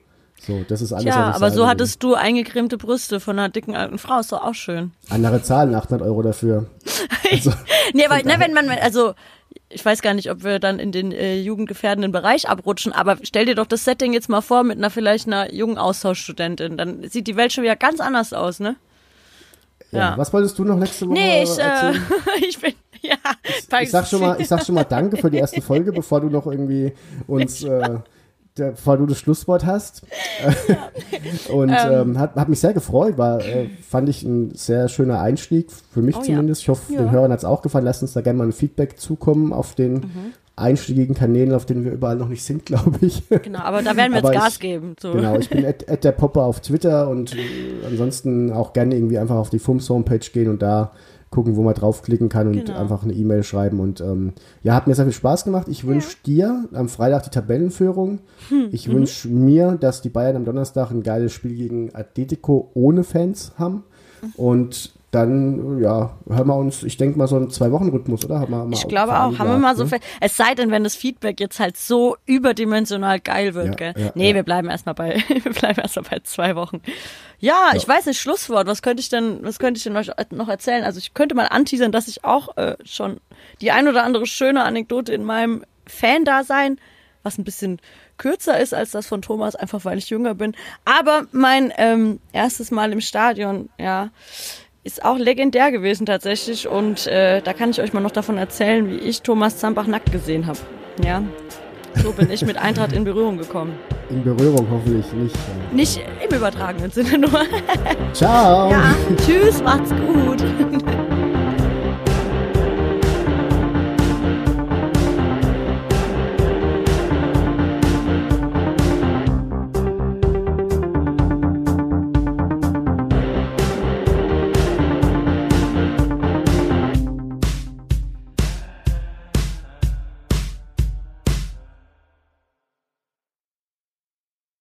So, das ist alles. Ja, ich aber so hattest du eingecremte Brüste von einer dicken alten Frau, ist doch auch schön. Andere zahlen 800 Euro dafür. Also, Nee, aber ne, wenn man, also ich weiß gar nicht, ob wir dann in den äh, jugendgefährdenden Bereich abrutschen, aber stell dir doch das Setting jetzt mal vor mit einer vielleicht einer jungen Austauschstudentin, dann sieht die Welt schon wieder ganz anders aus, ne? ja. Ja. Was wolltest du noch nächste Woche Nee, ich, äh, ich bin, ja. Ich sag schon mal, ich sag schon mal Danke für die erste Folge, bevor du noch irgendwie uns, äh, der, bevor du das Schlusswort hast. Und ähm, hat, hat mich sehr gefreut, war, äh, fand ich ein sehr schöner Einstieg, für mich Oh ja. zumindest. Ich hoffe, Ja. den Hörern hat es auch gefallen. Lasst uns da gerne mal ein Feedback zukommen auf den Mhm. einschlägigen Kanälen, auf denen wir überall noch nicht sind, glaube ich. Genau, aber da werden wir jetzt Gas ich- geben. So. Genau, ich bin at, at der Popper auf Twitter und äh, ansonsten auch gerne irgendwie einfach auf die FUMS Homepage gehen und da gucken, wo man draufklicken kann und Genau. einfach eine E-Mail schreiben. Und ähm, ja, hat mir sehr viel Spaß gemacht. Ich wünsche dir am Freitag die Tabellenführung. Hm, Ich mhm. wünsche mir, dass die Bayern am Donnerstag ein geiles Spiel gegen Atletico ohne Fans haben. Mhm. Und dann, ja, hören wir uns, ich denke mal, so einen Zwei-Wochen-Rhythmus, oder? Haben wir mal Ich glaube auch. Haben wir mal so viel. viel. Es sei denn, wenn das Feedback jetzt halt so überdimensional geil wird, Ja, gell? ja, nee, ja. wir bleiben erstmal bei, wir bleiben erstmal bei zwei Wochen. Ja, ich weiß nicht, Schlusswort. Was könnte ich denn, was könnte ich denn euch noch erzählen? Also ich könnte mal anteasern, dass ich auch äh, schon die ein oder andere schöne Anekdote in meinem Fan-Dasein, was ein bisschen kürzer ist als das von Thomas, einfach weil ich jünger bin. Aber mein ähm, erstes Mal im Stadion, ja, ist auch legendär gewesen tatsächlich und äh, da kann ich euch mal noch davon erzählen, wie ich Thomas Zambach nackt gesehen habe. Ja, so bin ich mit Eintracht in Berührung gekommen. In Berührung hoffentlich nicht. Nicht im übertragenen Sinne nur. Ciao! Ja, tschüss, macht's gut.